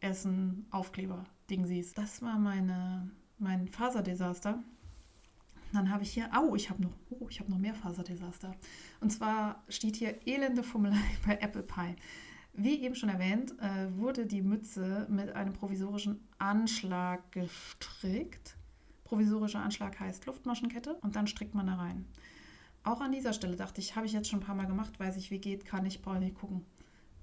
Essen, Aufkleber, Dingsies. Das war meine, mein Faserdesaster. Dann habe ich hier, au, ich habe noch, oh, ich habe noch mehr Faserdesaster. Und zwar steht hier elende Fummelei bei Apple Pie. Wie eben schon erwähnt, äh, wurde die Mütze mit einem provisorischen Anschlag gestrickt. Provisorischer Anschlag heißt Luftmaschenkette und dann strickt man da rein. Auch an dieser Stelle dachte ich, habe ich jetzt schon ein paar Mal gemacht, weiß ich, wie geht, kann ich, brauche nicht gucken.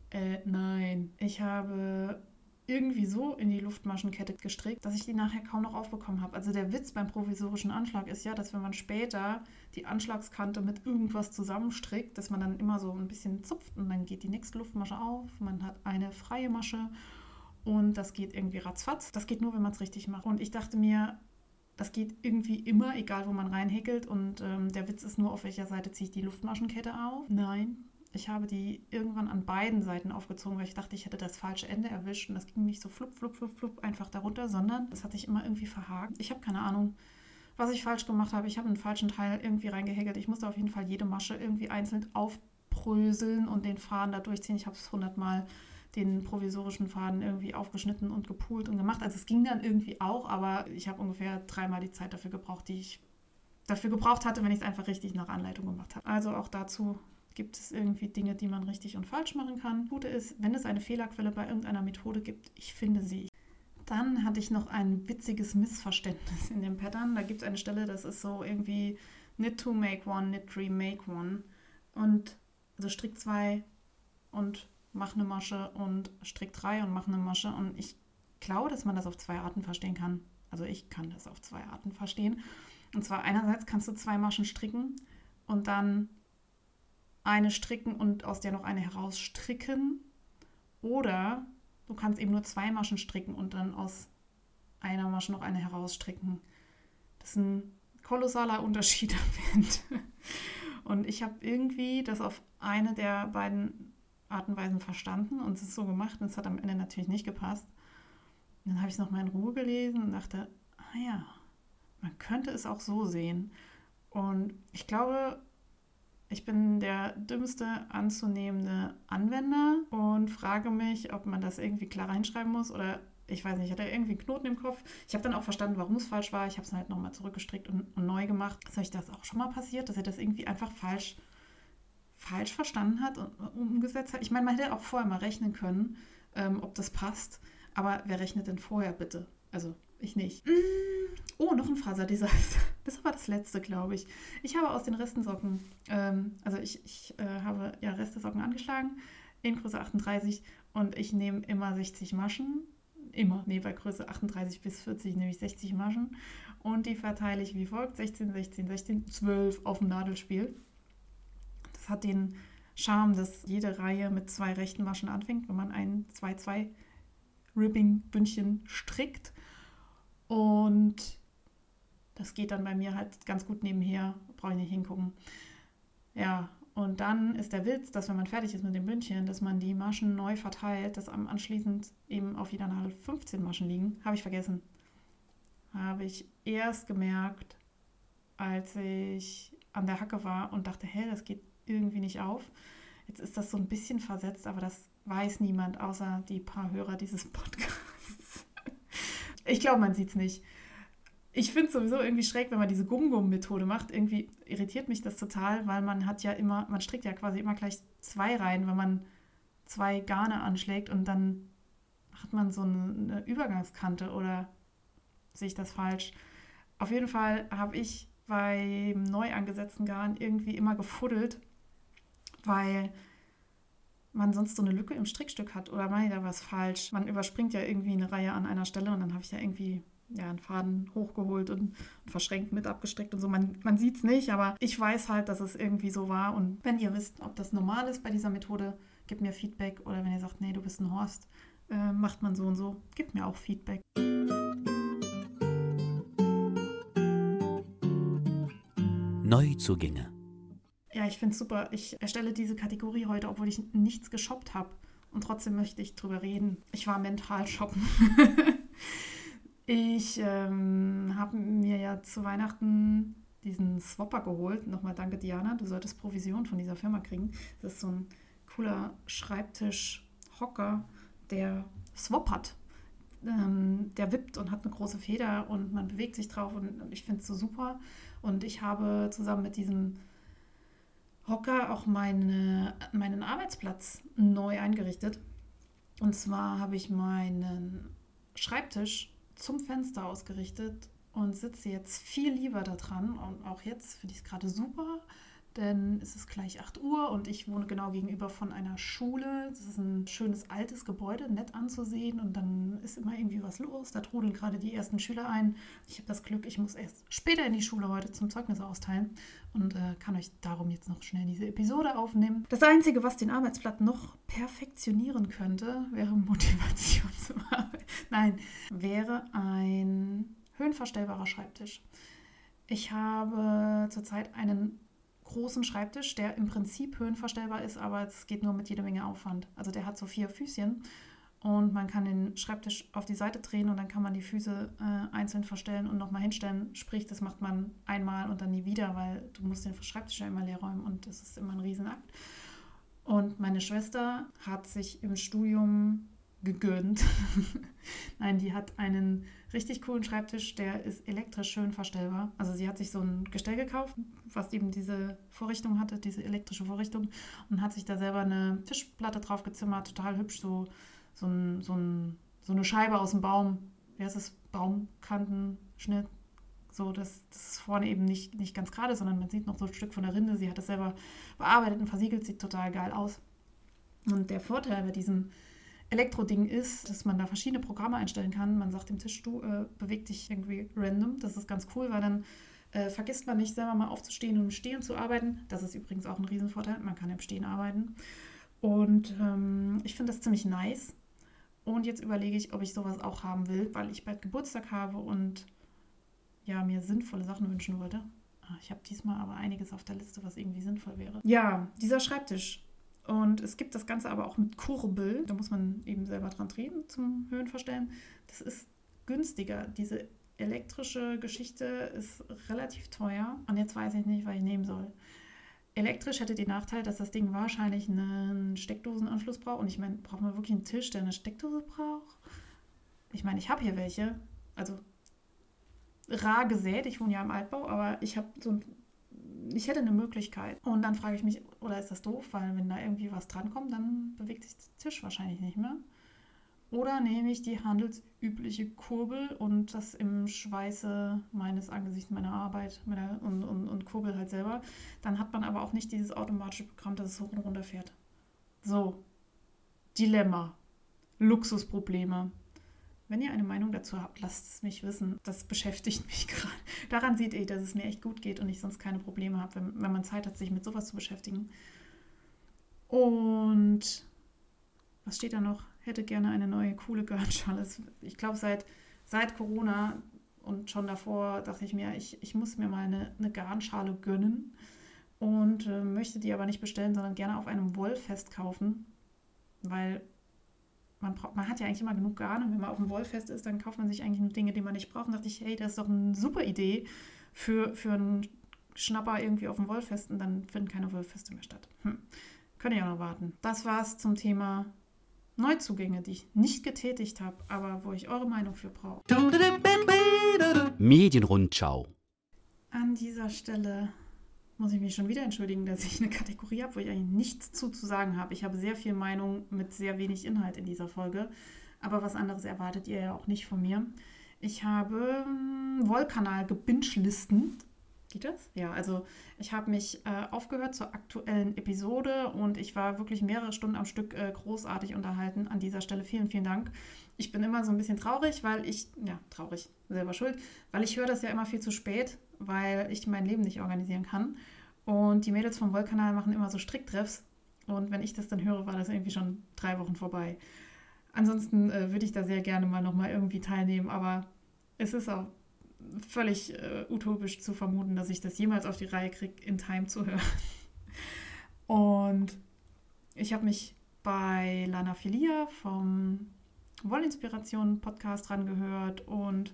Äh, nein. Ich habe irgendwie so in die Luftmaschenkette gestrickt, dass ich die nachher kaum noch aufbekommen habe. Also der Witz beim provisorischen Anschlag ist ja, dass wenn man später die Anschlagskante mit irgendwas zusammenstrickt, dass man dann immer so ein bisschen zupft und dann geht die nächste Luftmasche auf. Man hat eine freie Masche und das geht irgendwie ratzfatz. Das geht nur, wenn man es richtig macht. Und ich dachte mir, das geht irgendwie immer, egal wo man reinhäkelt. Und ähm, der Witz ist nur, auf welcher Seite ziehe ich die Luftmaschenkette auf. Nein, ich habe die irgendwann an beiden Seiten aufgezogen, weil ich dachte, ich hätte das falsche Ende erwischt und das ging nicht so flupp, flupp, flupp, flupp einfach darunter, sondern das hat sich immer irgendwie verhakt. Ich habe keine Ahnung, was ich falsch gemacht habe. Ich habe einen falschen Teil irgendwie reingehäkelt. Ich musste auf jeden Fall jede Masche irgendwie einzeln aufbröseln und den Faden da durchziehen. Ich habe es hundertmal den provisorischen Faden irgendwie aufgeschnitten und gepult und gemacht. Also es ging dann irgendwie auch, aber ich habe ungefähr dreimal die Zeit dafür gebraucht, die ich dafür gebraucht hatte, wenn ich es einfach richtig nach Anleitung gemacht habe. Also auch dazu gibt es irgendwie Dinge, die man richtig und falsch machen kann. Gute ist, wenn es eine Fehlerquelle bei irgendeiner Methode gibt, ich finde sie. Dann hatte ich noch ein witziges Missverständnis in dem Pattern. Da gibt es eine Stelle, das ist so irgendwie knit to make one, knit three, make one. Und also strick zwei und mach eine Masche und strick drei und mach eine Masche. Und ich glaube, dass man das auf zwei Arten verstehen kann. Also ich kann das auf zwei Arten verstehen. Und zwar einerseits kannst du zwei Maschen stricken und dann eine stricken und aus der noch eine herausstricken. Oder du kannst eben nur zwei Maschen stricken und dann aus einer Masche noch eine herausstricken. Das ist ein kolossaler Unterschied am Ende. Und ich habe irgendwie das auf eine der beiden Arten und Weisen verstanden und es ist so gemacht und es hat am Ende natürlich nicht gepasst. Und dann habe ich es nochmal in Ruhe gelesen und dachte, ah ja, man könnte es auch so sehen. Und ich glaube, ich bin der dümmste anzunehmende Anwender und frage mich, ob man das irgendwie klar reinschreiben muss oder ich weiß nicht, ich hatte irgendwie einen Knoten im Kopf. Ich habe dann auch verstanden, warum es falsch war. Ich habe es halt nochmal zurückgestrickt und, und, neu gemacht. Ist euch das auch schon mal passiert, dass er das irgendwie einfach falsch, falsch verstanden hat und umgesetzt hat? Ich meine, man hätte auch vorher mal rechnen können, ähm, ob das passt. Aber wer rechnet denn vorher bitte? Also ich nicht. Mm. Oh, noch ein Faserdesaster. Das war das letzte, glaube ich. Ich habe aus den Restensocken, ähm, also ich, ich äh, habe ja Restesocken angeschlagen in Größe 38 und ich nehme immer 60 Maschen. Immer, nee, bei Größe 38 bis 40 nehme ich 60 Maschen und die verteile ich wie folgt: 16, 16, 16, 12 auf dem Nadelspiel. Es hat den Charme, dass jede Reihe mit zwei rechten Maschen anfängt, wenn man ein, zwei, zwei Ribbing-Bündchen strickt. Und das geht dann bei mir halt ganz gut nebenher, brauche ich nicht hingucken. Ja, und dann ist der Witz, dass wenn man fertig ist mit dem Bündchen, dass man die Maschen neu verteilt, dass anschließend eben auf jeder Nadel 15 Maschen liegen. Habe ich vergessen. Habe ich erst gemerkt, als ich an der Hacke war und dachte, hä, das geht irgendwie nicht auf. Jetzt ist das so ein bisschen versetzt, aber das weiß niemand außer die paar Hörer dieses Podcasts. Ich glaube, man sieht es nicht. Ich finde es sowieso irgendwie schräg, wenn man diese Gum-Gum-Methode macht. Irgendwie irritiert mich das total, weil man hat ja immer, man strickt ja quasi immer gleich zwei Reihen, wenn man zwei Garne anschlägt und dann hat man so eine, eine Übergangskante oder sehe ich das falsch? Auf jeden Fall habe ich beim neu angesetzten Garn irgendwie immer gefuddelt, weil man sonst so eine Lücke im Strickstück hat oder mache ich da was falsch? Man überspringt ja irgendwie eine Reihe an einer Stelle und dann habe ich ja irgendwie ja, einen Faden hochgeholt und verschränkt mit abgestrickt und so. Man, man sieht es nicht, aber ich weiß halt, dass es irgendwie so war. Und wenn ihr wisst, ob das normal ist bei dieser Methode, gebt mir Feedback. Oder wenn ihr sagt, nee, du bist ein Horst, äh, macht man so und so, gebt mir auch Feedback. Neuzugänge. Ja, ich finde es super. Ich erstelle diese Kategorie heute, obwohl ich nichts geshoppt habe. Und trotzdem möchte ich drüber reden. Ich war mental shoppen. ich ähm, habe mir ja zu Weihnachten diesen Swapper geholt. Nochmal danke, Diana. Du solltest Provision von dieser Firma kriegen. Das ist so ein cooler Schreibtisch-Hocker, der swappert. Ähm, der wippt und hat eine große Feder und man bewegt sich drauf und ich finde es so super. Und ich habe zusammen mit diesem Hocker auch meine, meinen Arbeitsplatz neu eingerichtet. Und zwar habe ich meinen Schreibtisch zum Fenster ausgerichtet und sitze jetzt viel lieber da dran. Und auch jetzt finde ich es gerade super, denn es ist gleich 8 Uhr und ich wohne genau gegenüber von einer Schule. Das ist ein schönes altes Gebäude, nett anzusehen und dann ist immer irgendwie was los. Da trudeln gerade die ersten Schüler ein. Ich habe das Glück, ich muss erst später in die Schule heute zum Zeugnis austeilen und äh, kann euch darum jetzt noch schnell diese Episode aufnehmen. Das Einzige, was den Arbeitsplatz noch perfektionieren könnte, wäre Motivation zum Arbeiten. Nein, wäre ein höhenverstellbarer Schreibtisch. Ich habe zurzeit einen großen Schreibtisch, der im Prinzip höhenverstellbar ist, aber es geht nur mit jeder Menge Aufwand. Also der hat so vier Füßchen und man kann den Schreibtisch auf die Seite drehen und dann kann man die Füße äh, einzeln verstellen und nochmal hinstellen. Sprich, das macht man einmal und dann nie wieder, weil du musst den Schreibtisch ja immer leer räumen und das ist immer ein Riesenakt. Und meine Schwester hat sich im Studium gegönnt. Nein, die hat einen richtig coolen Schreibtisch, der ist elektrisch schön verstellbar. Also sie hat sich so ein Gestell gekauft, was eben diese Vorrichtung hatte, diese elektrische Vorrichtung und hat sich da selber eine Tischplatte drauf gezimmert, total hübsch, so, so, ein, so, ein, so eine Scheibe aus dem Baum. Wie heißt das? Baumkantenschnitt. So, dass das vorne eben nicht, nicht ganz gerade sondern man sieht noch so ein Stück von der Rinde. Sie hat das selber bearbeitet und versiegelt, sieht total geil aus. Und der Vorteil bei diesem Elektro-Ding ist, dass man da verschiedene Programme einstellen kann. Man sagt dem Tisch, du äh, beweg dich irgendwie random. Das ist ganz cool, weil dann äh, vergisst man nicht, selber mal aufzustehen und im Stehen zu arbeiten. Das ist übrigens auch ein Riesenvorteil. Man kann im Stehen arbeiten. Und ähm, ich finde das ziemlich nice. Und jetzt überlege ich, ob ich sowas auch haben will, weil ich bald Geburtstag habe und ja, mir sinnvolle Sachen wünschen wollte. Ah, ich habe diesmal aber einiges auf der Liste, was irgendwie sinnvoll wäre. Ja, dieser Schreibtisch und es gibt das Ganze aber auch mit Kurbel. Da muss man eben selber dran treten zum Höhenverstellen. Das ist günstiger. Diese elektrische Geschichte ist relativ teuer. Und jetzt weiß ich nicht, was ich nehmen soll. Elektrisch hätte den Nachteil, dass das Ding wahrscheinlich einen Steckdosenanschluss braucht. Und ich meine, braucht man wirklich einen Tisch, der eine Steckdose braucht? Ich meine, ich habe hier welche. Also rar gesät. Ich wohne ja im Altbau, aber ich habe so ein ich hätte eine Möglichkeit. Und dann frage ich mich, oder ist das doof, weil wenn da irgendwie was drankommt, dann bewegt sich der Tisch wahrscheinlich nicht mehr. Oder nehme ich die handelsübliche Kurbel und das im Schweiße meines Angesichts, meiner Arbeit meiner, und, und, und Kurbel halt selber. Dann hat man aber auch nicht dieses automatische Programm, dass es hoch und runter fährt. So, Dilemma, Luxusprobleme. Wenn ihr eine Meinung dazu habt, lasst es mich wissen. Das beschäftigt mich gerade. Daran seht ihr, dass es mir echt gut geht und ich sonst keine Probleme habe, wenn, wenn man Zeit hat, sich mit sowas zu beschäftigen. Und was steht da noch? Hätte gerne eine neue coole Garnschale. Ich glaube, seit, seit Corona und schon davor dachte ich mir, ich, ich muss mir mal eine, eine Garnschale gönnen und äh, möchte die aber nicht bestellen, sondern gerne auf einem Wollfest kaufen, weil man, braucht, man hat ja eigentlich immer genug Garn und wenn man auf dem Wollfest ist, dann kauft man sich eigentlich nur Dinge, die man nicht braucht. Und dachte ich, hey, das ist doch eine super Idee für, für einen Schnapper irgendwie auf dem Wollfest und dann finden keine Wollfeste mehr statt. Hm. Könnt ihr auch noch warten. Das war's zum Thema Neuzugänge, die ich nicht getätigt habe, aber wo ich eure Meinung für brauche. Medienrundschau. An dieser Stelle muss ich mich schon wieder entschuldigen, dass ich eine Kategorie habe, wo ich eigentlich nichts zu, zu sagen habe. Ich habe sehr viel Meinung mit sehr wenig Inhalt in dieser Folge, aber was anderes erwartet ihr ja auch nicht von mir. Ich habe ähm, Wollkanal gebinged-listend. Geht das? Ja, also ich habe mich äh, aufgehört zur aktuellen Episode und ich war wirklich mehrere Stunden am Stück äh, großartig unterhalten. An dieser Stelle vielen, vielen Dank. Ich bin immer so ein bisschen traurig, weil ich, ja, traurig, selber schuld, weil ich höre das ja immer viel zu spät weil ich mein Leben nicht organisieren kann. Und die Mädels vom Wollkanal machen immer so Stricktreffs. Und wenn ich das dann höre, war das irgendwie schon drei Wochen vorbei. Ansonsten äh, würde ich da sehr gerne mal nochmal irgendwie teilnehmen, aber es ist auch völlig äh, utopisch zu vermuten, dass ich das jemals auf die Reihe kriege, in Time zu hören. Und ich habe mich bei Lana Filia vom Wollinspiration Podcast rangehört und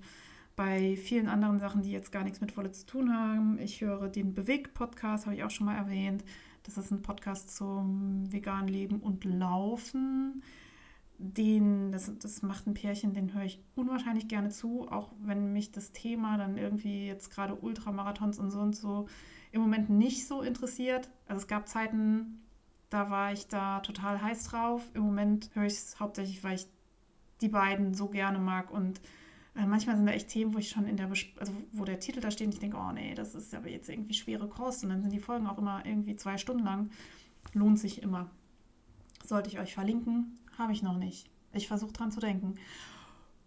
bei vielen anderen Sachen, die jetzt gar nichts mit Wolle zu tun haben. Ich höre den Bewegt-Podcast, habe ich auch schon mal erwähnt. Das ist ein Podcast zum veganen Leben und Laufen. Den, das, das macht ein Pärchen, den höre ich unwahrscheinlich gerne zu, auch wenn mich das Thema dann irgendwie jetzt gerade Ultramarathons und so und so im Moment nicht so interessiert. Also es gab Zeiten, da war ich da total heiß drauf. Im Moment höre ich es hauptsächlich, weil ich die beiden so gerne mag und äh, manchmal sind da echt Themen, wo ich schon in der, Besp also wo der Titel da steht und ich denke, oh nee, das ist aber jetzt irgendwie schwere Kost. Und dann sind die Folgen auch immer irgendwie zwei Stunden lang. Lohnt sich immer. Sollte ich euch verlinken? Habe ich noch nicht. Ich versuche dran zu denken.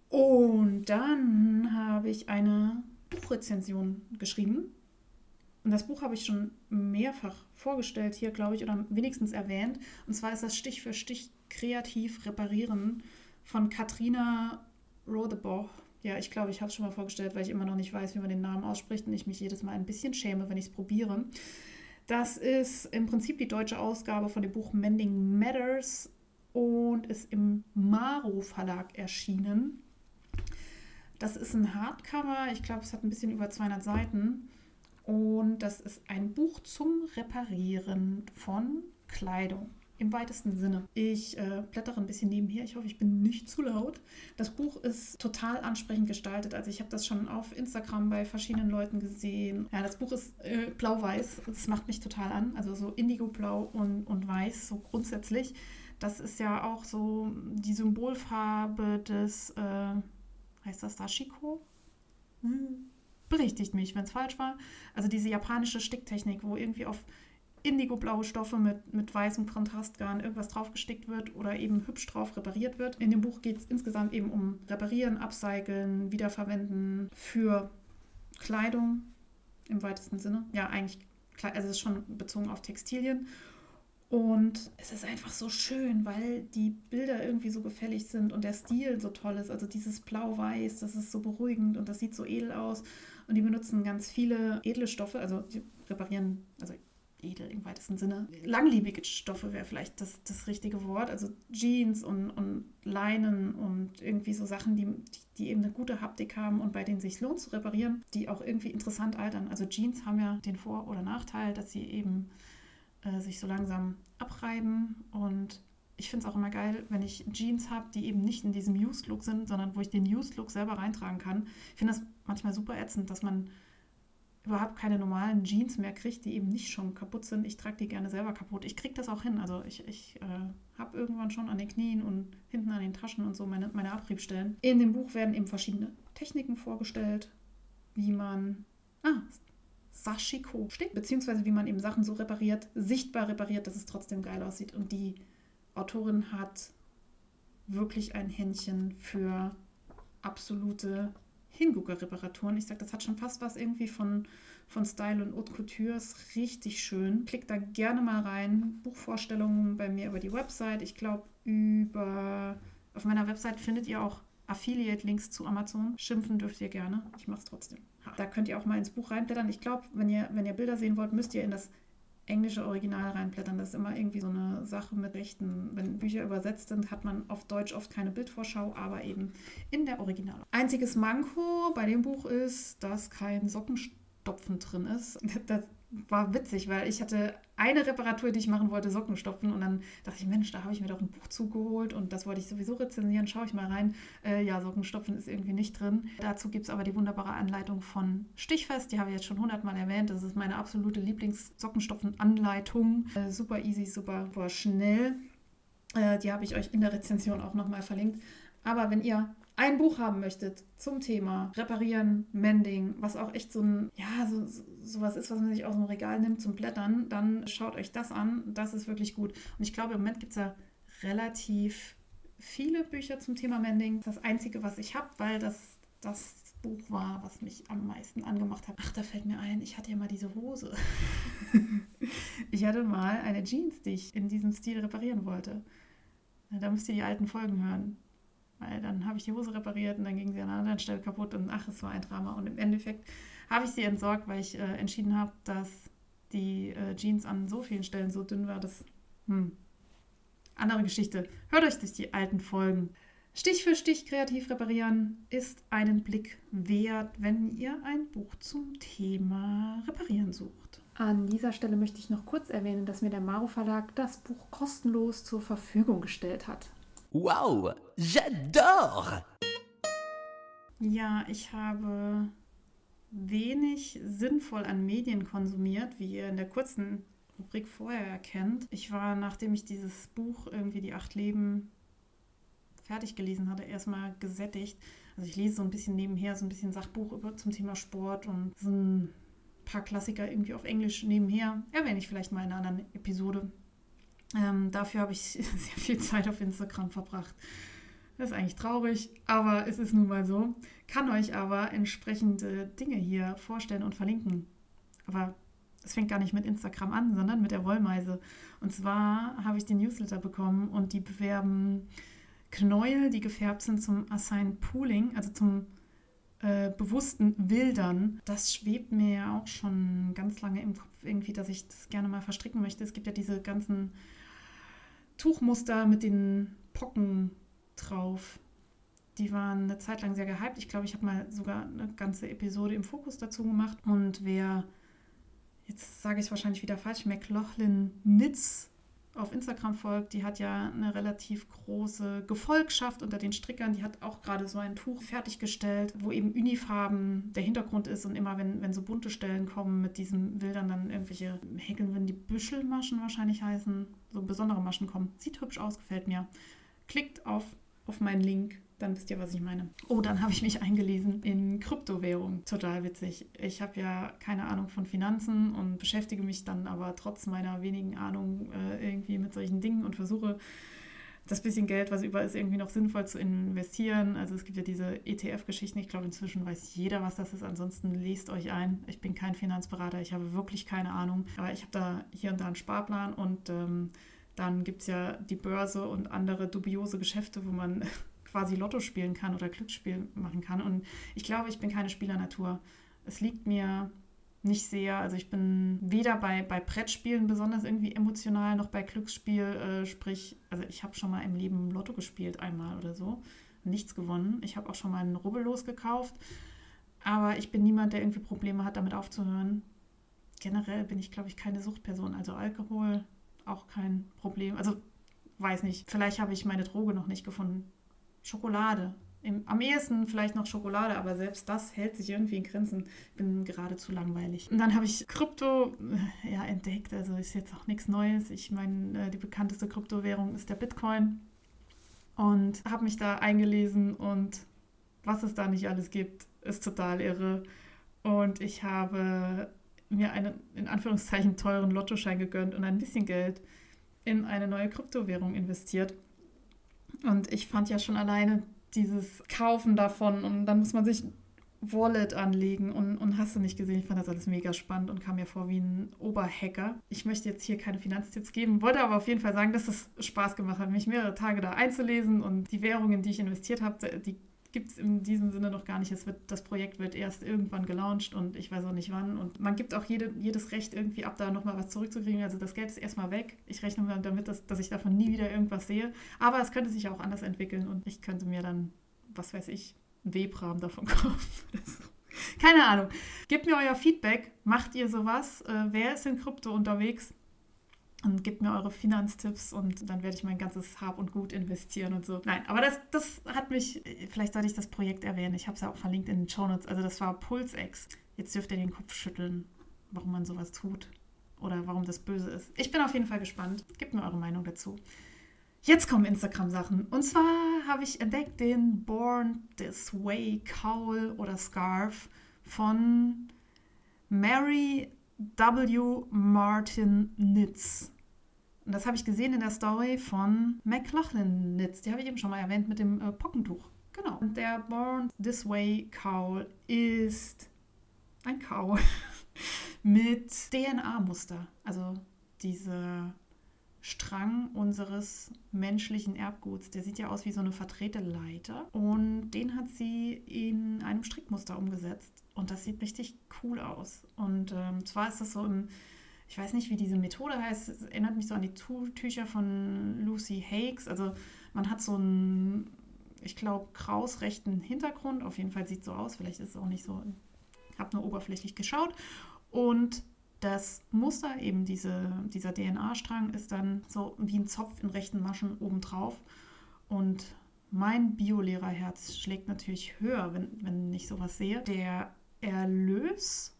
Und dann habe ich eine Buchrezension geschrieben. Und das Buch habe ich schon mehrfach vorgestellt hier, glaube ich, oder wenigstens erwähnt. Und zwar ist das Stich für Stich kreativ reparieren von Katrina Rodeboch ja, ich glaube, ich habe es schon mal vorgestellt, weil ich immer noch nicht weiß, wie man den Namen ausspricht und ich mich jedes Mal ein bisschen schäme, wenn ich es probiere. Das ist im Prinzip die deutsche Ausgabe von dem Buch Mending Matters und ist im Maro Verlag erschienen. Das ist ein Hardcover, ich glaube, es hat ein bisschen über 200 Seiten. Und das ist ein Buch zum Reparieren von Kleidung im weitesten Sinne. Ich äh, blättere ein bisschen nebenher. Ich hoffe, ich bin nicht zu laut. Das Buch ist total ansprechend gestaltet. Also ich habe das schon auf Instagram bei verschiedenen Leuten gesehen. Ja, das Buch ist äh, blau-weiß. Das macht mich total an. Also so indigo-blau und, und weiß, so grundsätzlich. Das ist ja auch so die Symbolfarbe des, äh, heißt das Dashiko? Hm. Berichtigt mich, wenn es falsch war. Also diese japanische Sticktechnik, wo irgendwie auf indigo-blaue Stoffe mit, mit weißem Kontrastgarn irgendwas draufgestickt wird oder eben hübsch drauf repariert wird. In dem Buch geht es insgesamt eben um Reparieren, Upcyclen, Wiederverwenden für Kleidung im weitesten Sinne. Ja, eigentlich, also es ist schon bezogen auf Textilien. Und es ist einfach so schön, weil die Bilder irgendwie so gefällig sind und der Stil so toll ist. Also dieses Blau-Weiß, das ist so beruhigend und das sieht so edel aus. Und die benutzen ganz viele edle Stoffe, also die reparieren, also edel im weitesten Sinne. Langlebige Stoffe wäre vielleicht das, das richtige Wort. Also Jeans und, und Leinen und irgendwie so Sachen, die, die eben eine gute Haptik haben und bei denen sich lohnt zu reparieren, die auch irgendwie interessant altern. Also Jeans haben ja den Vor- oder Nachteil, dass sie eben äh, sich so langsam abreiben und ich finde es auch immer geil, wenn ich Jeans habe, die eben nicht in diesem Used-Look sind, sondern wo ich den Used-Look selber reintragen kann. Ich finde das manchmal super ätzend, dass man überhaupt keine normalen Jeans mehr kriege, die eben nicht schon kaputt sind. Ich trage die gerne selber kaputt. Ich kriege das auch hin. Also ich, ich äh, habe irgendwann schon an den Knien und hinten an den Taschen und so meine, meine Abriebstellen. In dem Buch werden eben verschiedene Techniken vorgestellt, wie man ah, Sashiko stickt, beziehungsweise wie man eben Sachen so repariert, sichtbar repariert, dass es trotzdem geil aussieht. Und die Autorin hat wirklich ein Händchen für absolute Hingucker-Reparaturen. Ich sage, das hat schon fast was irgendwie von, von Style und Haute Couture. Ist richtig schön. Klickt da gerne mal rein. Buchvorstellungen bei mir über die Website. Ich glaube, über auf meiner Website findet ihr auch Affiliate-Links zu Amazon. Schimpfen dürft ihr gerne. Ich mache es trotzdem. Da könnt ihr auch mal ins Buch reinblättern. Ich glaube, wenn ihr, wenn ihr Bilder sehen wollt, müsst ihr in das englische Original reinblättern. Das ist immer irgendwie so eine Sache mit Rechten. Wenn Bücher übersetzt sind, hat man auf Deutsch oft keine Bildvorschau, aber eben in der Original. Einziges Manko bei dem Buch ist, dass kein Sockenstopfen drin ist. Das war witzig, weil ich hatte eine Reparatur, die ich machen wollte, Socken stopfen. Und dann dachte ich, Mensch, da habe ich mir doch ein Buch zugeholt und das wollte ich sowieso rezensieren. Schaue ich mal rein. Äh, ja, Sockenstopfen ist irgendwie nicht drin. Dazu gibt es aber die wunderbare Anleitung von Stichfest. Die habe ich jetzt schon hundertmal erwähnt. Das ist meine absolute Lieblings-Sockenstopfen-Anleitung. Äh, super easy, super, super schnell. Äh, die habe ich euch in der Rezension auch nochmal verlinkt. Aber wenn ihr ein Buch haben möchtet zum Thema Reparieren, Mending, was auch echt so ein, ja, so, so was ist, was man sich aus dem Regal nimmt zum Blättern, dann schaut euch das an. Das ist wirklich gut. Und ich glaube, im Moment gibt es ja relativ viele Bücher zum Thema Mending. Das Einzige, was ich habe, weil das das Buch war, was mich am meisten angemacht hat. Ach, da fällt mir ein, ich hatte ja mal diese Hose. ich hatte mal eine Jeans, die ich in diesem Stil reparieren wollte. Da müsst ihr die alten Folgen hören. Weil dann habe ich die Hose repariert und dann ging sie an einer anderen Stelle kaputt und ach, es war ein Drama. Und im Endeffekt habe ich sie entsorgt, weil ich äh, entschieden habe, dass die äh, Jeans an so vielen Stellen so dünn war, dass. Hm. Andere Geschichte. Hört euch durch die alten Folgen. Stich für Stich kreativ reparieren ist einen Blick wert, wenn ihr ein Buch zum Thema Reparieren sucht. An dieser Stelle möchte ich noch kurz erwähnen, dass mir der Maro Verlag das Buch kostenlos zur Verfügung gestellt hat. Wow, j'adore! Ja, ich habe wenig sinnvoll an Medien konsumiert, wie ihr in der kurzen Rubrik vorher erkennt. Ich war, nachdem ich dieses Buch irgendwie die acht Leben fertig gelesen hatte, erstmal gesättigt. Also ich lese so ein bisschen nebenher, so ein bisschen Sachbuch über, zum Thema Sport und so ein paar Klassiker irgendwie auf Englisch nebenher. Erwähne ich vielleicht mal in einer anderen Episode. Ähm, dafür habe ich sehr viel Zeit auf Instagram verbracht. Das ist eigentlich traurig, aber es ist nun mal so. Kann euch aber entsprechende Dinge hier vorstellen und verlinken. Aber es fängt gar nicht mit Instagram an, sondern mit der Wollmeise. Und zwar habe ich den Newsletter bekommen und die bewerben Knäuel, die gefärbt sind zum Assign Pooling, also zum äh, bewussten Wildern. Das schwebt mir ja auch schon ganz lange im Kopf irgendwie, dass ich das gerne mal verstricken möchte. Es gibt ja diese ganzen Tuchmuster mit den Pocken drauf. Die waren eine Zeit lang sehr gehypt. Ich glaube, ich habe mal sogar eine ganze Episode im Fokus dazu gemacht. Und wer, jetzt sage ich wahrscheinlich wieder falsch, McLaughlin Nitz auf Instagram folgt, die hat ja eine relativ große Gefolgschaft unter den Strickern. Die hat auch gerade so ein Tuch fertiggestellt, wo eben Unifarben der Hintergrund ist und immer, wenn, wenn so bunte Stellen kommen mit diesen Bildern, dann irgendwelche Häkeln, wenn die Büschelmaschen wahrscheinlich heißen, so besondere Maschen kommen. Sieht hübsch aus, gefällt mir. Klickt auf, auf meinen Link dann wisst ihr, was ich meine. Oh, dann habe ich mich eingelesen in Kryptowährung. Total witzig. Ich habe ja keine Ahnung von Finanzen und beschäftige mich dann aber trotz meiner wenigen Ahnung äh, irgendwie mit solchen Dingen und versuche das bisschen Geld, was über ist, irgendwie noch sinnvoll zu investieren. Also es gibt ja diese ETF-Geschichten. Ich glaube, inzwischen weiß jeder, was das ist. Ansonsten lest euch ein. Ich bin kein Finanzberater. Ich habe wirklich keine Ahnung. Aber ich habe da hier und da einen Sparplan und ähm, dann gibt es ja die Börse und andere dubiose Geschäfte, wo man quasi Lotto spielen kann oder Glücksspiel machen kann. Und ich glaube, ich bin keine Spielernatur. Es liegt mir nicht sehr. Also ich bin weder bei, bei Brettspielen besonders irgendwie emotional noch bei Glücksspiel. Äh, sprich, also ich habe schon mal im Leben Lotto gespielt einmal oder so. Nichts gewonnen. Ich habe auch schon mal einen Rubbellos gekauft. Aber ich bin niemand, der irgendwie Probleme hat, damit aufzuhören. Generell bin ich, glaube ich, keine Suchtperson. Also Alkohol auch kein Problem. Also weiß nicht. Vielleicht habe ich meine Droge noch nicht gefunden. Schokolade. Im, am ehesten vielleicht noch Schokolade, aber selbst das hält sich irgendwie in Grenzen. Ich bin geradezu langweilig. Und dann habe ich Krypto äh, ja, entdeckt. Also ist jetzt auch nichts Neues. Ich meine, äh, die bekannteste Kryptowährung ist der Bitcoin. Und habe mich da eingelesen und was es da nicht alles gibt, ist total irre. Und ich habe mir einen in Anführungszeichen teuren Lottoschein gegönnt und ein bisschen Geld in eine neue Kryptowährung investiert. Und ich fand ja schon alleine dieses Kaufen davon und dann muss man sich Wallet anlegen und, und hast du nicht gesehen. Ich fand das alles mega spannend und kam mir vor wie ein Oberhacker. Ich möchte jetzt hier keine Finanztipps geben, wollte aber auf jeden Fall sagen, dass es Spaß gemacht hat, mich mehrere Tage da einzulesen und die Währungen, die ich investiert habe, die gibt es in diesem Sinne noch gar nicht. Es wird, das Projekt wird erst irgendwann gelauncht und ich weiß auch nicht wann. Und man gibt auch jede, jedes Recht irgendwie ab, da nochmal was zurückzukriegen. Also das Geld ist erstmal weg. Ich rechne damit, dass, dass ich davon nie wieder irgendwas sehe. Aber es könnte sich auch anders entwickeln und ich könnte mir dann, was weiß ich, Webrahmen davon kaufen. Keine Ahnung. Gebt mir euer Feedback. Macht ihr sowas? Äh, wer ist in Krypto unterwegs? Und gebt mir eure Finanztipps und dann werde ich mein ganzes Hab und Gut investieren und so. Nein, aber das, das hat mich, vielleicht sollte ich das Projekt erwähnen, ich habe es ja auch verlinkt in den Show Notes. also das war PulseX. Jetzt dürft ihr den Kopf schütteln, warum man sowas tut oder warum das böse ist. Ich bin auf jeden Fall gespannt. Gebt mir eure Meinung dazu. Jetzt kommen Instagram-Sachen. Und zwar habe ich entdeckt den Born This Way Cowl oder Scarf von Mary W. Martin Nitz. Und das habe ich gesehen in der Story von McLaughlin Nitz. Die habe ich eben schon mal erwähnt mit dem äh, Pockentuch. Genau. Und der Born This Way Cowl ist ein Cowl mit DNA-Muster. Also dieser Strang unseres menschlichen Erbguts. Der sieht ja aus wie so eine verdrehte Leiter. Und den hat sie in einem Strickmuster umgesetzt. Und das sieht richtig cool aus. Und ähm, zwar ist das so im ich weiß nicht, wie diese Methode heißt, es erinnert mich so an die Tücher von Lucy Hakes. Also man hat so einen, ich glaube, krausrechten Hintergrund. Auf jeden Fall sieht es so aus. Vielleicht ist es auch nicht so. Ich habe nur oberflächlich geschaut. Und das Muster, eben diese, dieser DNA-Strang, ist dann so wie ein Zopf in rechten Maschen obendrauf. Und mein Biolehrerherz schlägt natürlich höher, wenn, wenn ich sowas sehe. Der Erlös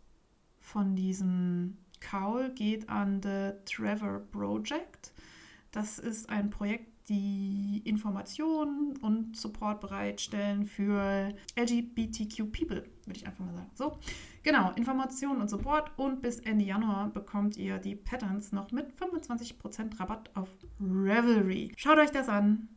von diesem Kaul geht an The Trevor Project. Das ist ein Projekt, die Informationen und Support bereitstellen für LGBTQ People, würde ich einfach mal sagen. So, genau, Informationen und Support und bis Ende Januar bekommt ihr die Patterns noch mit 25% Rabatt auf Revelry. Schaut euch das an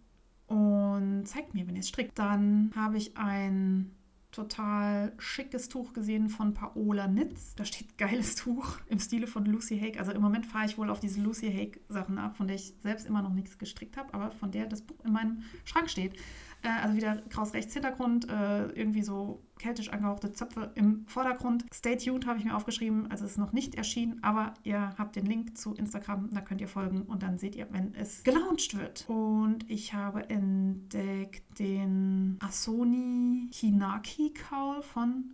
und zeigt mir, wenn ihr es strickt. Dann habe ich ein total schickes Tuch gesehen von Paola Nitz. Da steht geiles Tuch im Stile von Lucy Hake. Also im Moment fahre ich wohl auf diese Lucy Hake Sachen ab, von der ich selbst immer noch nichts gestrickt habe, aber von der das Buch in meinem Schrank steht. Äh, also wieder kraus rechts Hintergrund, äh, irgendwie so keltisch angehauchte Zöpfe im Vordergrund. Stay tuned habe ich mir aufgeschrieben. Also es ist noch nicht erschienen, aber ihr habt den Link zu Instagram, da könnt ihr folgen und dann seht ihr, wenn es gelauncht wird. Und ich habe entdeckt den Asoni Hinaki Kaul von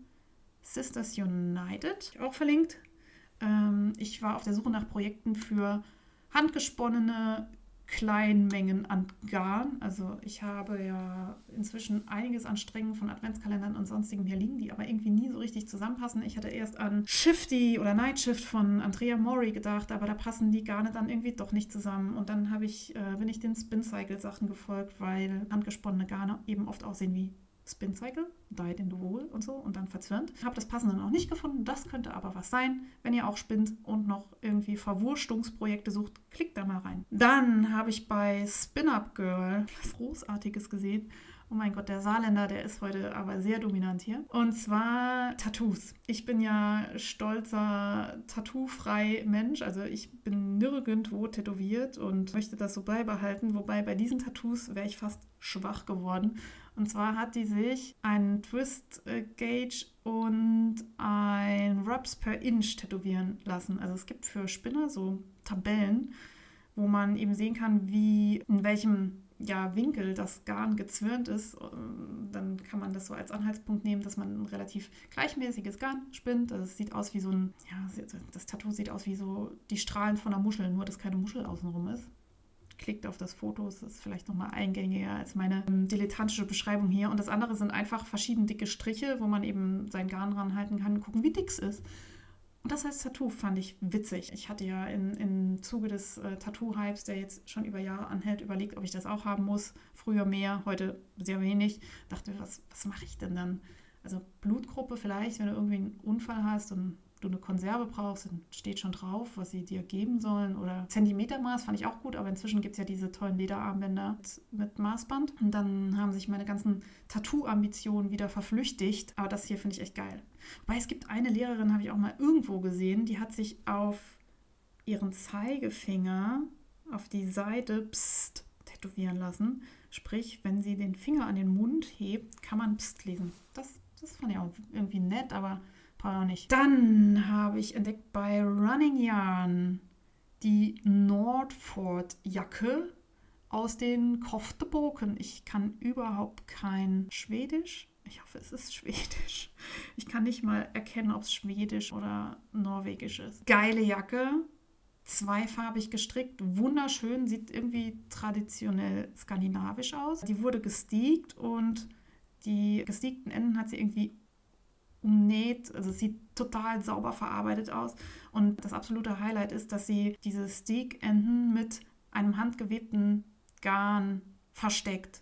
Sisters United, auch verlinkt. Ähm, ich war auf der Suche nach Projekten für handgesponnene kleinen Mengen an Garn. Also ich habe ja inzwischen einiges an Strängen von Adventskalendern und sonstigen hier liegen, die aber irgendwie nie so richtig zusammenpassen. Ich hatte erst an Shifty oder Night Shift von Andrea Mori gedacht, aber da passen die Garne dann irgendwie doch nicht zusammen. Und dann habe ich, äh, bin ich den Spin Cycle Sachen gefolgt, weil handgesponnene Garne eben oft aussehen wie Spin Cycle, Died in the Wool und so und dann verzwirnt. Habe das passende noch nicht gefunden, das könnte aber was sein. Wenn ihr auch spinnt und noch irgendwie Verwurstungsprojekte sucht, klickt da mal rein. Dann habe ich bei Spin Up Girl was Großartiges gesehen. Oh mein Gott, der Saarländer, der ist heute aber sehr dominant hier. Und zwar Tattoos. Ich bin ja stolzer, tattoofrei Mensch. Also ich bin nirgendwo tätowiert und möchte das so beibehalten. Wobei bei diesen Tattoos wäre ich fast schwach geworden. Und zwar hat die sich einen Twist Gauge und ein Rubs per Inch tätowieren lassen. Also es gibt für Spinner so Tabellen, wo man eben sehen kann, wie in welchem ja, Winkel das Garn gezwirnt ist, dann kann man das so als Anhaltspunkt nehmen, dass man ein relativ gleichmäßiges Garn spinnt. Also es sieht aus wie so ein, ja, das Tattoo sieht aus wie so die Strahlen von einer Muschel, nur dass keine Muschel außenrum ist klickt auf das Foto. Es ist vielleicht nochmal eingängiger als meine ähm, dilettantische Beschreibung hier. Und das andere sind einfach verschieden dicke Striche, wo man eben sein Garn ranhalten kann und gucken, wie dick es ist. Und das als Tattoo fand ich witzig. Ich hatte ja in, im Zuge des äh, Tattoo-Hypes, der jetzt schon über Jahre anhält, überlegt, ob ich das auch haben muss. Früher mehr, heute sehr wenig. Dachte, was, was mache ich denn dann? Also Blutgruppe vielleicht, wenn du irgendwie einen Unfall hast und du eine Konserve brauchst, dann steht schon drauf, was sie dir geben sollen. Oder Zentimetermaß fand ich auch gut, aber inzwischen gibt es ja diese tollen Lederarmbänder mit, mit Maßband. Und dann haben sich meine ganzen Tattoo-Ambitionen wieder verflüchtigt. Aber das hier finde ich echt geil. Wobei es gibt eine Lehrerin, habe ich auch mal irgendwo gesehen, die hat sich auf ihren Zeigefinger auf die Seite Psst tätowieren lassen. Sprich, wenn sie den Finger an den Mund hebt, kann man Psst lesen. Das, das fand ich auch irgendwie nett, aber brauche auch nicht. Dann habe ich entdeckt bei Running Yarn die Nordford-Jacke aus den Kofteboken. Ich kann überhaupt kein Schwedisch. Ich hoffe, es ist Schwedisch. Ich kann nicht mal erkennen, ob es Schwedisch oder Norwegisch ist. Geile Jacke, zweifarbig gestrickt, wunderschön, sieht irgendwie traditionell skandinavisch aus. Die wurde gesteakt und die gesteakten Enden hat sie irgendwie umnäht, also es sieht total sauber verarbeitet aus. Und das absolute Highlight ist, dass sie diese Steak-Enden mit einem handgewebten Garn versteckt.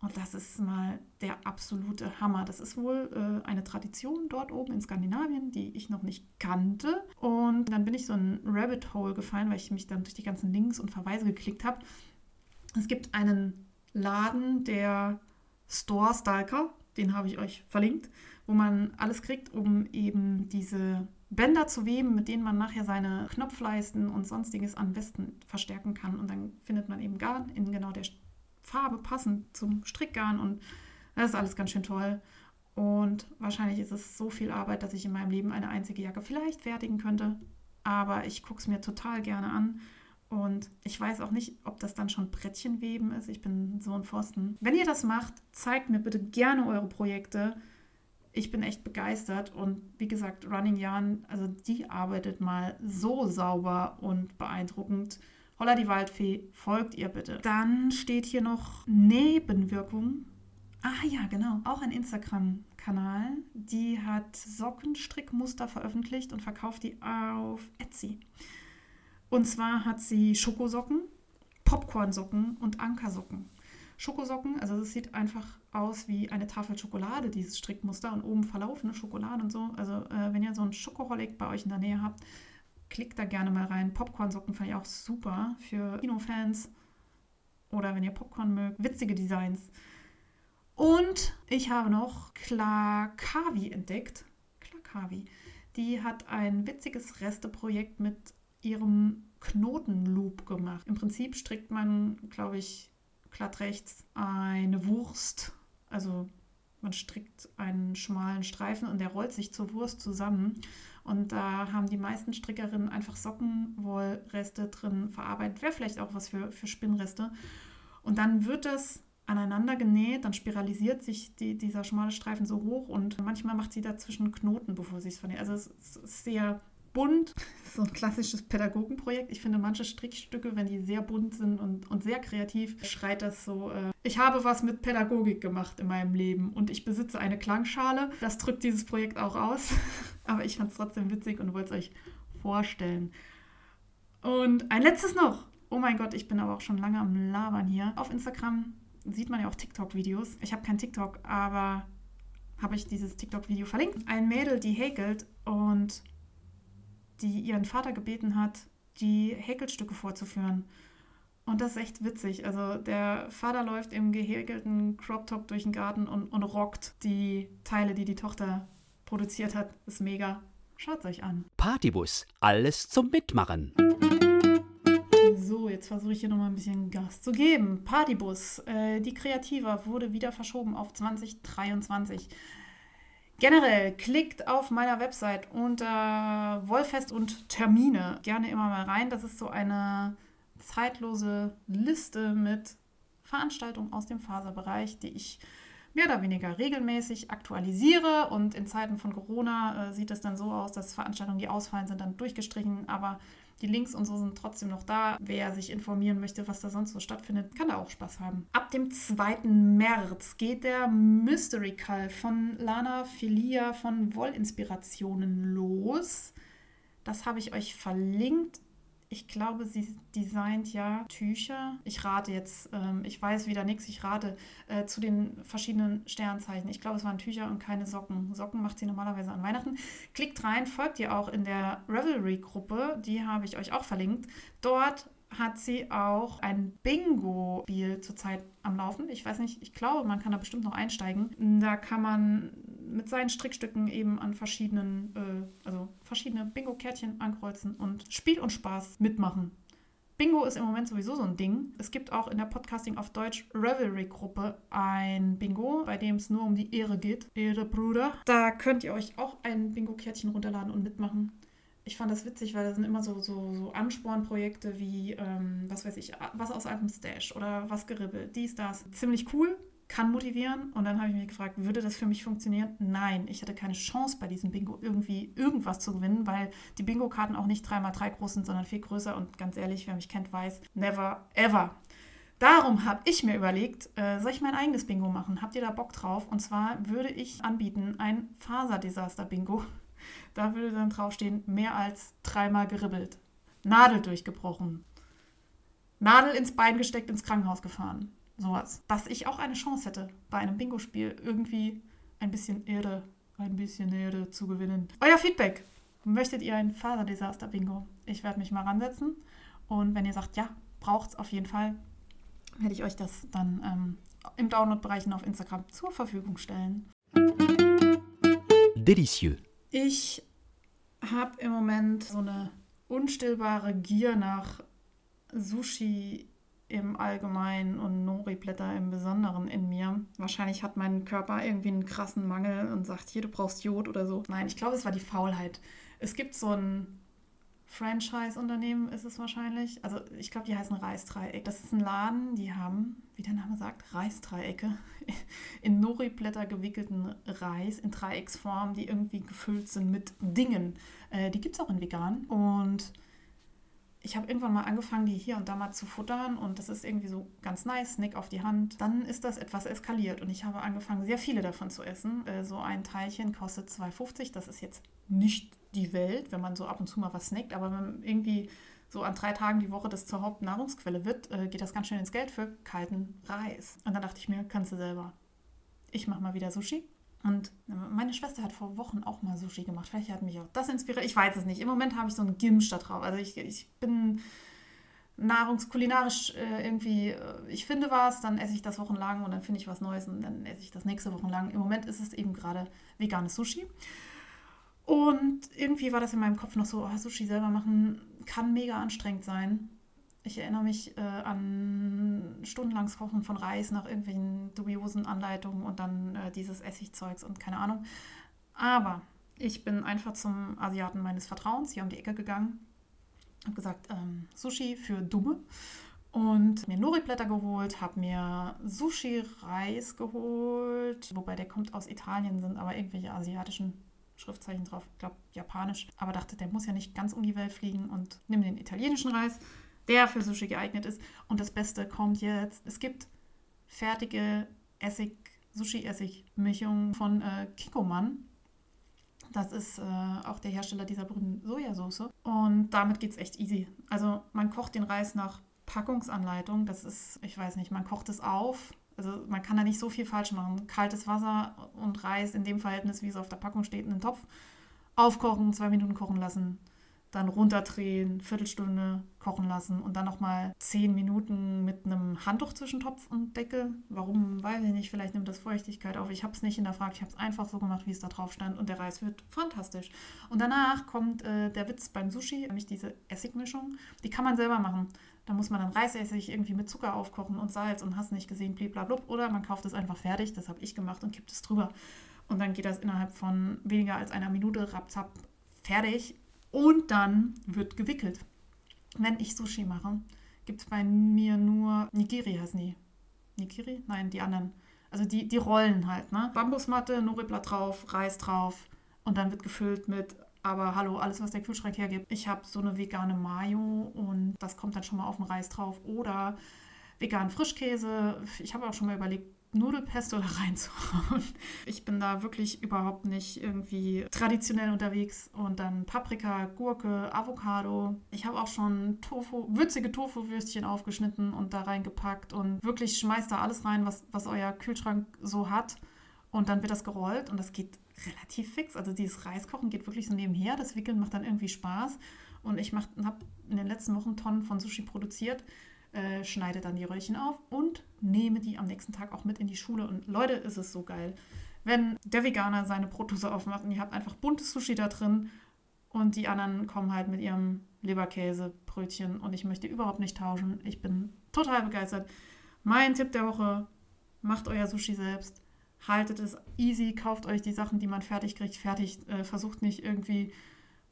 Und das ist mal der absolute Hammer. Das ist wohl äh, eine Tradition dort oben in Skandinavien, die ich noch nicht kannte. Und dann bin ich so ein Rabbit Hole gefallen, weil ich mich dann durch die ganzen Links und Verweise geklickt habe. Es gibt einen Laden, der Store Stalker, den habe ich euch verlinkt, wo man alles kriegt, um eben diese Bänder zu weben, mit denen man nachher seine Knopfleisten und sonstiges am besten verstärken kann. Und dann findet man eben Garn in genau der Farbe passend zum Strickgarn und das ist alles ganz schön toll. Und wahrscheinlich ist es so viel Arbeit, dass ich in meinem Leben eine einzige Jacke vielleicht fertigen könnte. Aber ich gucke es mir total gerne an. Und ich weiß auch nicht, ob das dann schon Brettchenweben ist. Ich bin so ein Pfosten. Wenn ihr das macht, zeigt mir bitte gerne eure Projekte. Ich bin echt begeistert. Und wie gesagt, Running Yarn, also die arbeitet mal so sauber und beeindruckend. Holla die Waldfee, folgt ihr bitte. Dann steht hier noch Nebenwirkung. Ah ja, genau. Auch ein Instagram-Kanal. Die hat Sockenstrickmuster veröffentlicht und verkauft die auf Etsy. Und zwar hat sie Schokosocken, Popcornsocken und Ankersocken. Schokosocken, also es sieht einfach aus wie eine Tafel Schokolade, dieses Strickmuster und oben verlaufene Schokolade und so. Also äh, wenn ihr so einen Schokoholic bei euch in der Nähe habt, klickt da gerne mal rein. Popcornsocken fand ich auch super für Kinofans oder wenn ihr Popcorn mögt. Witzige Designs. Und ich habe noch Klakavi entdeckt. Klakavi. Die hat ein witziges Resteprojekt mit ihrem Knotenloop gemacht. Im Prinzip strickt man, glaube ich, glatt rechts eine Wurst. Also man strickt einen schmalen Streifen und der rollt sich zur Wurst zusammen. Und da haben die meisten Strickerinnen einfach Sockenwollreste drin verarbeitet. Wäre vielleicht auch was für, für Spinnreste. Und dann wird das aneinander genäht, dann spiralisiert sich die, dieser schmale Streifen so hoch und manchmal macht sie dazwischen Knoten, bevor sie es vernäht. Also es ist sehr bunt. So ein klassisches Pädagogenprojekt. Ich finde manche Strickstücke, wenn die sehr bunt sind und, und sehr kreativ, schreit das so, äh, ich habe was mit Pädagogik gemacht in meinem Leben und ich besitze eine Klangschale. Das drückt dieses Projekt auch aus. Aber ich fand es trotzdem witzig und wollte es euch vorstellen. Und ein letztes noch. Oh mein Gott, ich bin aber auch schon lange am Labern hier. Auf Instagram sieht man ja auch TikTok-Videos. Ich habe kein TikTok, aber habe ich dieses TikTok-Video verlinkt. Ein Mädel, die häkelt und die ihren Vater gebeten hat, die Häkelstücke vorzuführen. Und das ist echt witzig. Also der Vater läuft im gehäkelten Crop-Top durch den Garten und, und rockt die Teile, die die Tochter produziert hat. Ist mega. Schaut es euch an. Partybus, alles zum Mitmachen. So, jetzt versuche ich hier nochmal ein bisschen Gas zu geben. Partybus, äh, die Kreativa wurde wieder verschoben auf 2023. Generell klickt auf meiner Website unter Wollfest und Termine gerne immer mal rein. Das ist so eine zeitlose Liste mit Veranstaltungen aus dem Faserbereich, die ich mehr oder weniger regelmäßig aktualisiere. Und in Zeiten von Corona äh, sieht es dann so aus, dass Veranstaltungen, die ausfallen, sind dann durchgestrichen. Aber die Links und so sind trotzdem noch da. Wer sich informieren möchte, was da sonst so stattfindet, kann da auch Spaß haben. Ab dem 2. März geht der Mystery Call von Lana Filia von Wollinspirationen los. Das habe ich euch verlinkt ich glaube, sie designt ja Tücher. Ich rate jetzt, ähm, ich weiß wieder nichts, ich rate äh, zu den verschiedenen Sternzeichen. Ich glaube, es waren Tücher und keine Socken. Socken macht sie normalerweise an Weihnachten. Klickt rein, folgt ihr auch in der Revelry-Gruppe, die habe ich euch auch verlinkt. Dort hat sie auch ein Bingo-Spiel zurzeit am Laufen. Ich weiß nicht, ich glaube, man kann da bestimmt noch einsteigen. Da kann man mit seinen Strickstücken eben an verschiedenen, äh, also verschiedene Bingo-Kärtchen ankreuzen und Spiel und Spaß mitmachen. Bingo ist im Moment sowieso so ein Ding. Es gibt auch in der Podcasting auf Deutsch Revelry-Gruppe ein Bingo, bei dem es nur um die Ehre geht. Ehre, Bruder. Da könnt ihr euch auch ein Bingo-Kärtchen runterladen und mitmachen ich fand das witzig, weil da sind immer so, so, so Anspornprojekte wie, ähm, was weiß ich, was aus einem Stash oder was geribbelt, dies, das. Ziemlich cool, kann motivieren. Und dann habe ich mich gefragt, würde das für mich funktionieren? Nein, ich hatte keine Chance bei diesem Bingo irgendwie irgendwas zu gewinnen, weil die Bingo-Karten auch nicht 3x3 groß sind, sondern viel größer. Und ganz ehrlich, wer mich kennt, weiß, never ever. Darum habe ich mir überlegt, äh, soll ich mein eigenes Bingo machen? Habt ihr da Bock drauf? Und zwar würde ich anbieten ein Faserdesaster-Bingo. Da würde dann draufstehen, mehr als dreimal geribbelt. Nadel durchgebrochen. Nadel ins Bein gesteckt, ins Krankenhaus gefahren. Sowas. Dass ich auch eine Chance hätte, bei einem Bingo-Spiel irgendwie ein bisschen Erde, ein bisschen Erde zu gewinnen. Euer Feedback. Möchtet ihr ein Faserdesaster-Bingo? Ich werde mich mal ransetzen. Und wenn ihr sagt, ja, braucht es auf jeden Fall, werde ich euch das dann ähm, im Download-Bereich auf Instagram zur Verfügung stellen. Delicieux. Ich habe im Moment so eine unstillbare Gier nach Sushi im Allgemeinen und Nori-Blätter im Besonderen in mir. Wahrscheinlich hat mein Körper irgendwie einen krassen Mangel und sagt, hier, du brauchst Jod oder so. Nein, ich glaube, es war die Faulheit. Es gibt so ein Franchise-Unternehmen, ist es wahrscheinlich. Also ich glaube, die heißen Reisdreieck. Das ist ein Laden, die haben, wie der Name sagt, Reisdreiecke in Nori-Blätter gewickelten Reis in Dreiecksform, die irgendwie gefüllt sind mit Dingen. Äh, die gibt es auch in vegan. Und ich habe irgendwann mal angefangen, die hier und da mal zu futtern und das ist irgendwie so ganz nice, Nick auf die Hand. Dann ist das etwas eskaliert und ich habe angefangen, sehr viele davon zu essen. Äh, so ein Teilchen kostet 2,50. Das ist jetzt nicht die Welt, wenn man so ab und zu mal was snackt, aber wenn man irgendwie so an drei Tagen die Woche das zur Hauptnahrungsquelle wird, äh, geht das ganz schnell ins Geld für kalten Reis. Und dann dachte ich mir, kannst du selber. Ich mache mal wieder Sushi. Und meine Schwester hat vor Wochen auch mal Sushi gemacht. Vielleicht hat mich auch das inspiriert. Ich weiß es nicht. Im Moment habe ich so einen Gimsch da drauf. Also ich, ich bin nahrungskulinarisch äh, irgendwie, äh, ich finde was, dann esse ich das wochenlang und dann finde ich was Neues und dann esse ich das nächste Wochenlang. Im Moment ist es eben gerade veganes Sushi. Und irgendwie war das in meinem Kopf noch so, oh, Sushi selber machen kann mega anstrengend sein. Ich erinnere mich äh, an stundenlanges Kochen von Reis nach irgendwelchen dubiosen Anleitungen und dann äh, dieses Essigzeugs und keine Ahnung. Aber ich bin einfach zum Asiaten meines Vertrauens hier um die Ecke gegangen, habe gesagt, ähm, Sushi für Dumme. Und mir Nori-Blätter geholt, habe mir Sushi-Reis geholt, wobei der kommt aus Italien, sind aber irgendwelche asiatischen Schriftzeichen drauf, ich glaube japanisch, aber dachte, der muss ja nicht ganz um die Welt fliegen und nimm den italienischen Reis, der für Sushi geeignet ist. Und das Beste kommt jetzt, es gibt fertige Essig, Sushi-Essig-Mischungen von äh, Kikoman. Das ist äh, auch der Hersteller dieser berühmten Sojasauce. Und damit geht es echt easy. Also man kocht den Reis nach Packungsanleitung. Das ist, ich weiß nicht, man kocht es auf, also man kann da nicht so viel falsch machen. Kaltes Wasser und Reis in dem Verhältnis, wie es auf der Packung steht, in den Topf. Aufkochen, zwei Minuten kochen lassen, dann runterdrehen, Viertelstunde kochen lassen und dann nochmal zehn Minuten mit einem Handtuch zwischen Topf und Deckel. Warum, weiß ich nicht. Vielleicht nimmt das Feuchtigkeit auf. Ich habe es nicht hinterfragt. Ich habe es einfach so gemacht, wie es da drauf stand. Und der Reis wird fantastisch. Und danach kommt äh, der Witz beim Sushi, nämlich diese Essigmischung. Die kann man selber machen. Da muss man dann Reisessig irgendwie mit Zucker aufkochen und Salz und hast nicht gesehen, blablabla. Oder man kauft es einfach fertig, das habe ich gemacht und kippt es drüber. Und dann geht das innerhalb von weniger als einer Minute rapzapp fertig. Und dann wird gewickelt. Wenn ich Sushi mache, gibt es bei mir nur Nigiri heißen die. Nigiri? Nein, die anderen. Also die, die Rollen halt, ne? Bambusmatte, Nori-Blatt drauf, Reis drauf und dann wird gefüllt mit aber hallo, alles, was der Kühlschrank hergibt. Ich habe so eine vegane Mayo und das kommt dann schon mal auf den Reis drauf. Oder veganen Frischkäse. Ich habe auch schon mal überlegt, Nudelpesto da reinzuhauen. Ich bin da wirklich überhaupt nicht irgendwie traditionell unterwegs. Und dann Paprika, Gurke, Avocado. Ich habe auch schon Tofu, würzige Tofu-Würstchen aufgeschnitten und da reingepackt. Und wirklich schmeißt da alles rein, was, was euer Kühlschrank so hat. Und dann wird das gerollt und das geht relativ fix. Also dieses Reiskochen geht wirklich so nebenher. Das Wickeln macht dann irgendwie Spaß. Und ich habe in den letzten Wochen Tonnen von Sushi produziert äh, schneide dann die Röllchen auf und nehme die am nächsten Tag auch mit in die Schule. Und Leute, ist es so geil. Wenn der Veganer seine Brotdose aufmacht und ihr habt einfach buntes Sushi da drin und die anderen kommen halt mit ihrem Leberkäsebrötchen und ich möchte überhaupt nicht tauschen. Ich bin total begeistert. Mein Tipp der Woche, macht euer Sushi selbst. Haltet es easy, kauft euch die Sachen, die man fertig kriegt, fertig. Äh, versucht nicht irgendwie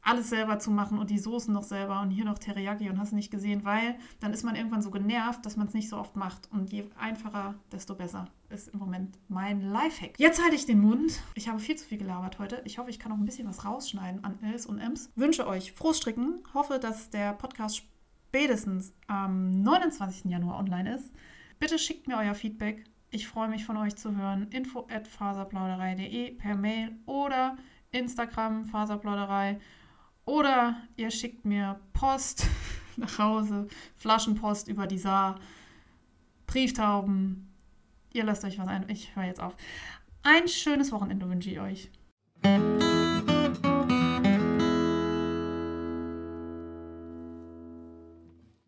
alles selber zu machen und die Soßen noch selber und hier noch Teriyaki und hast nicht gesehen, weil dann ist man irgendwann so genervt, dass man es nicht so oft macht. Und je einfacher, desto besser ist im Moment mein Lifehack. Jetzt halte ich den Mund. Ich habe viel zu viel gelabert heute. Ich hoffe, ich kann noch ein bisschen was rausschneiden an Ls und Ms. Wünsche euch frohes Stricken. Hoffe, dass der Podcast spätestens am 29. Januar online ist. Bitte schickt mir euer Feedback. Ich freue mich von euch zu hören. Info at faserplauderei.de per Mail oder Instagram faserplauderei. Oder ihr schickt mir Post nach Hause, Flaschenpost über die Saar, Brieftauben. Ihr lasst euch was ein. Ich höre jetzt auf. Ein schönes Wochenende wünsche ich euch.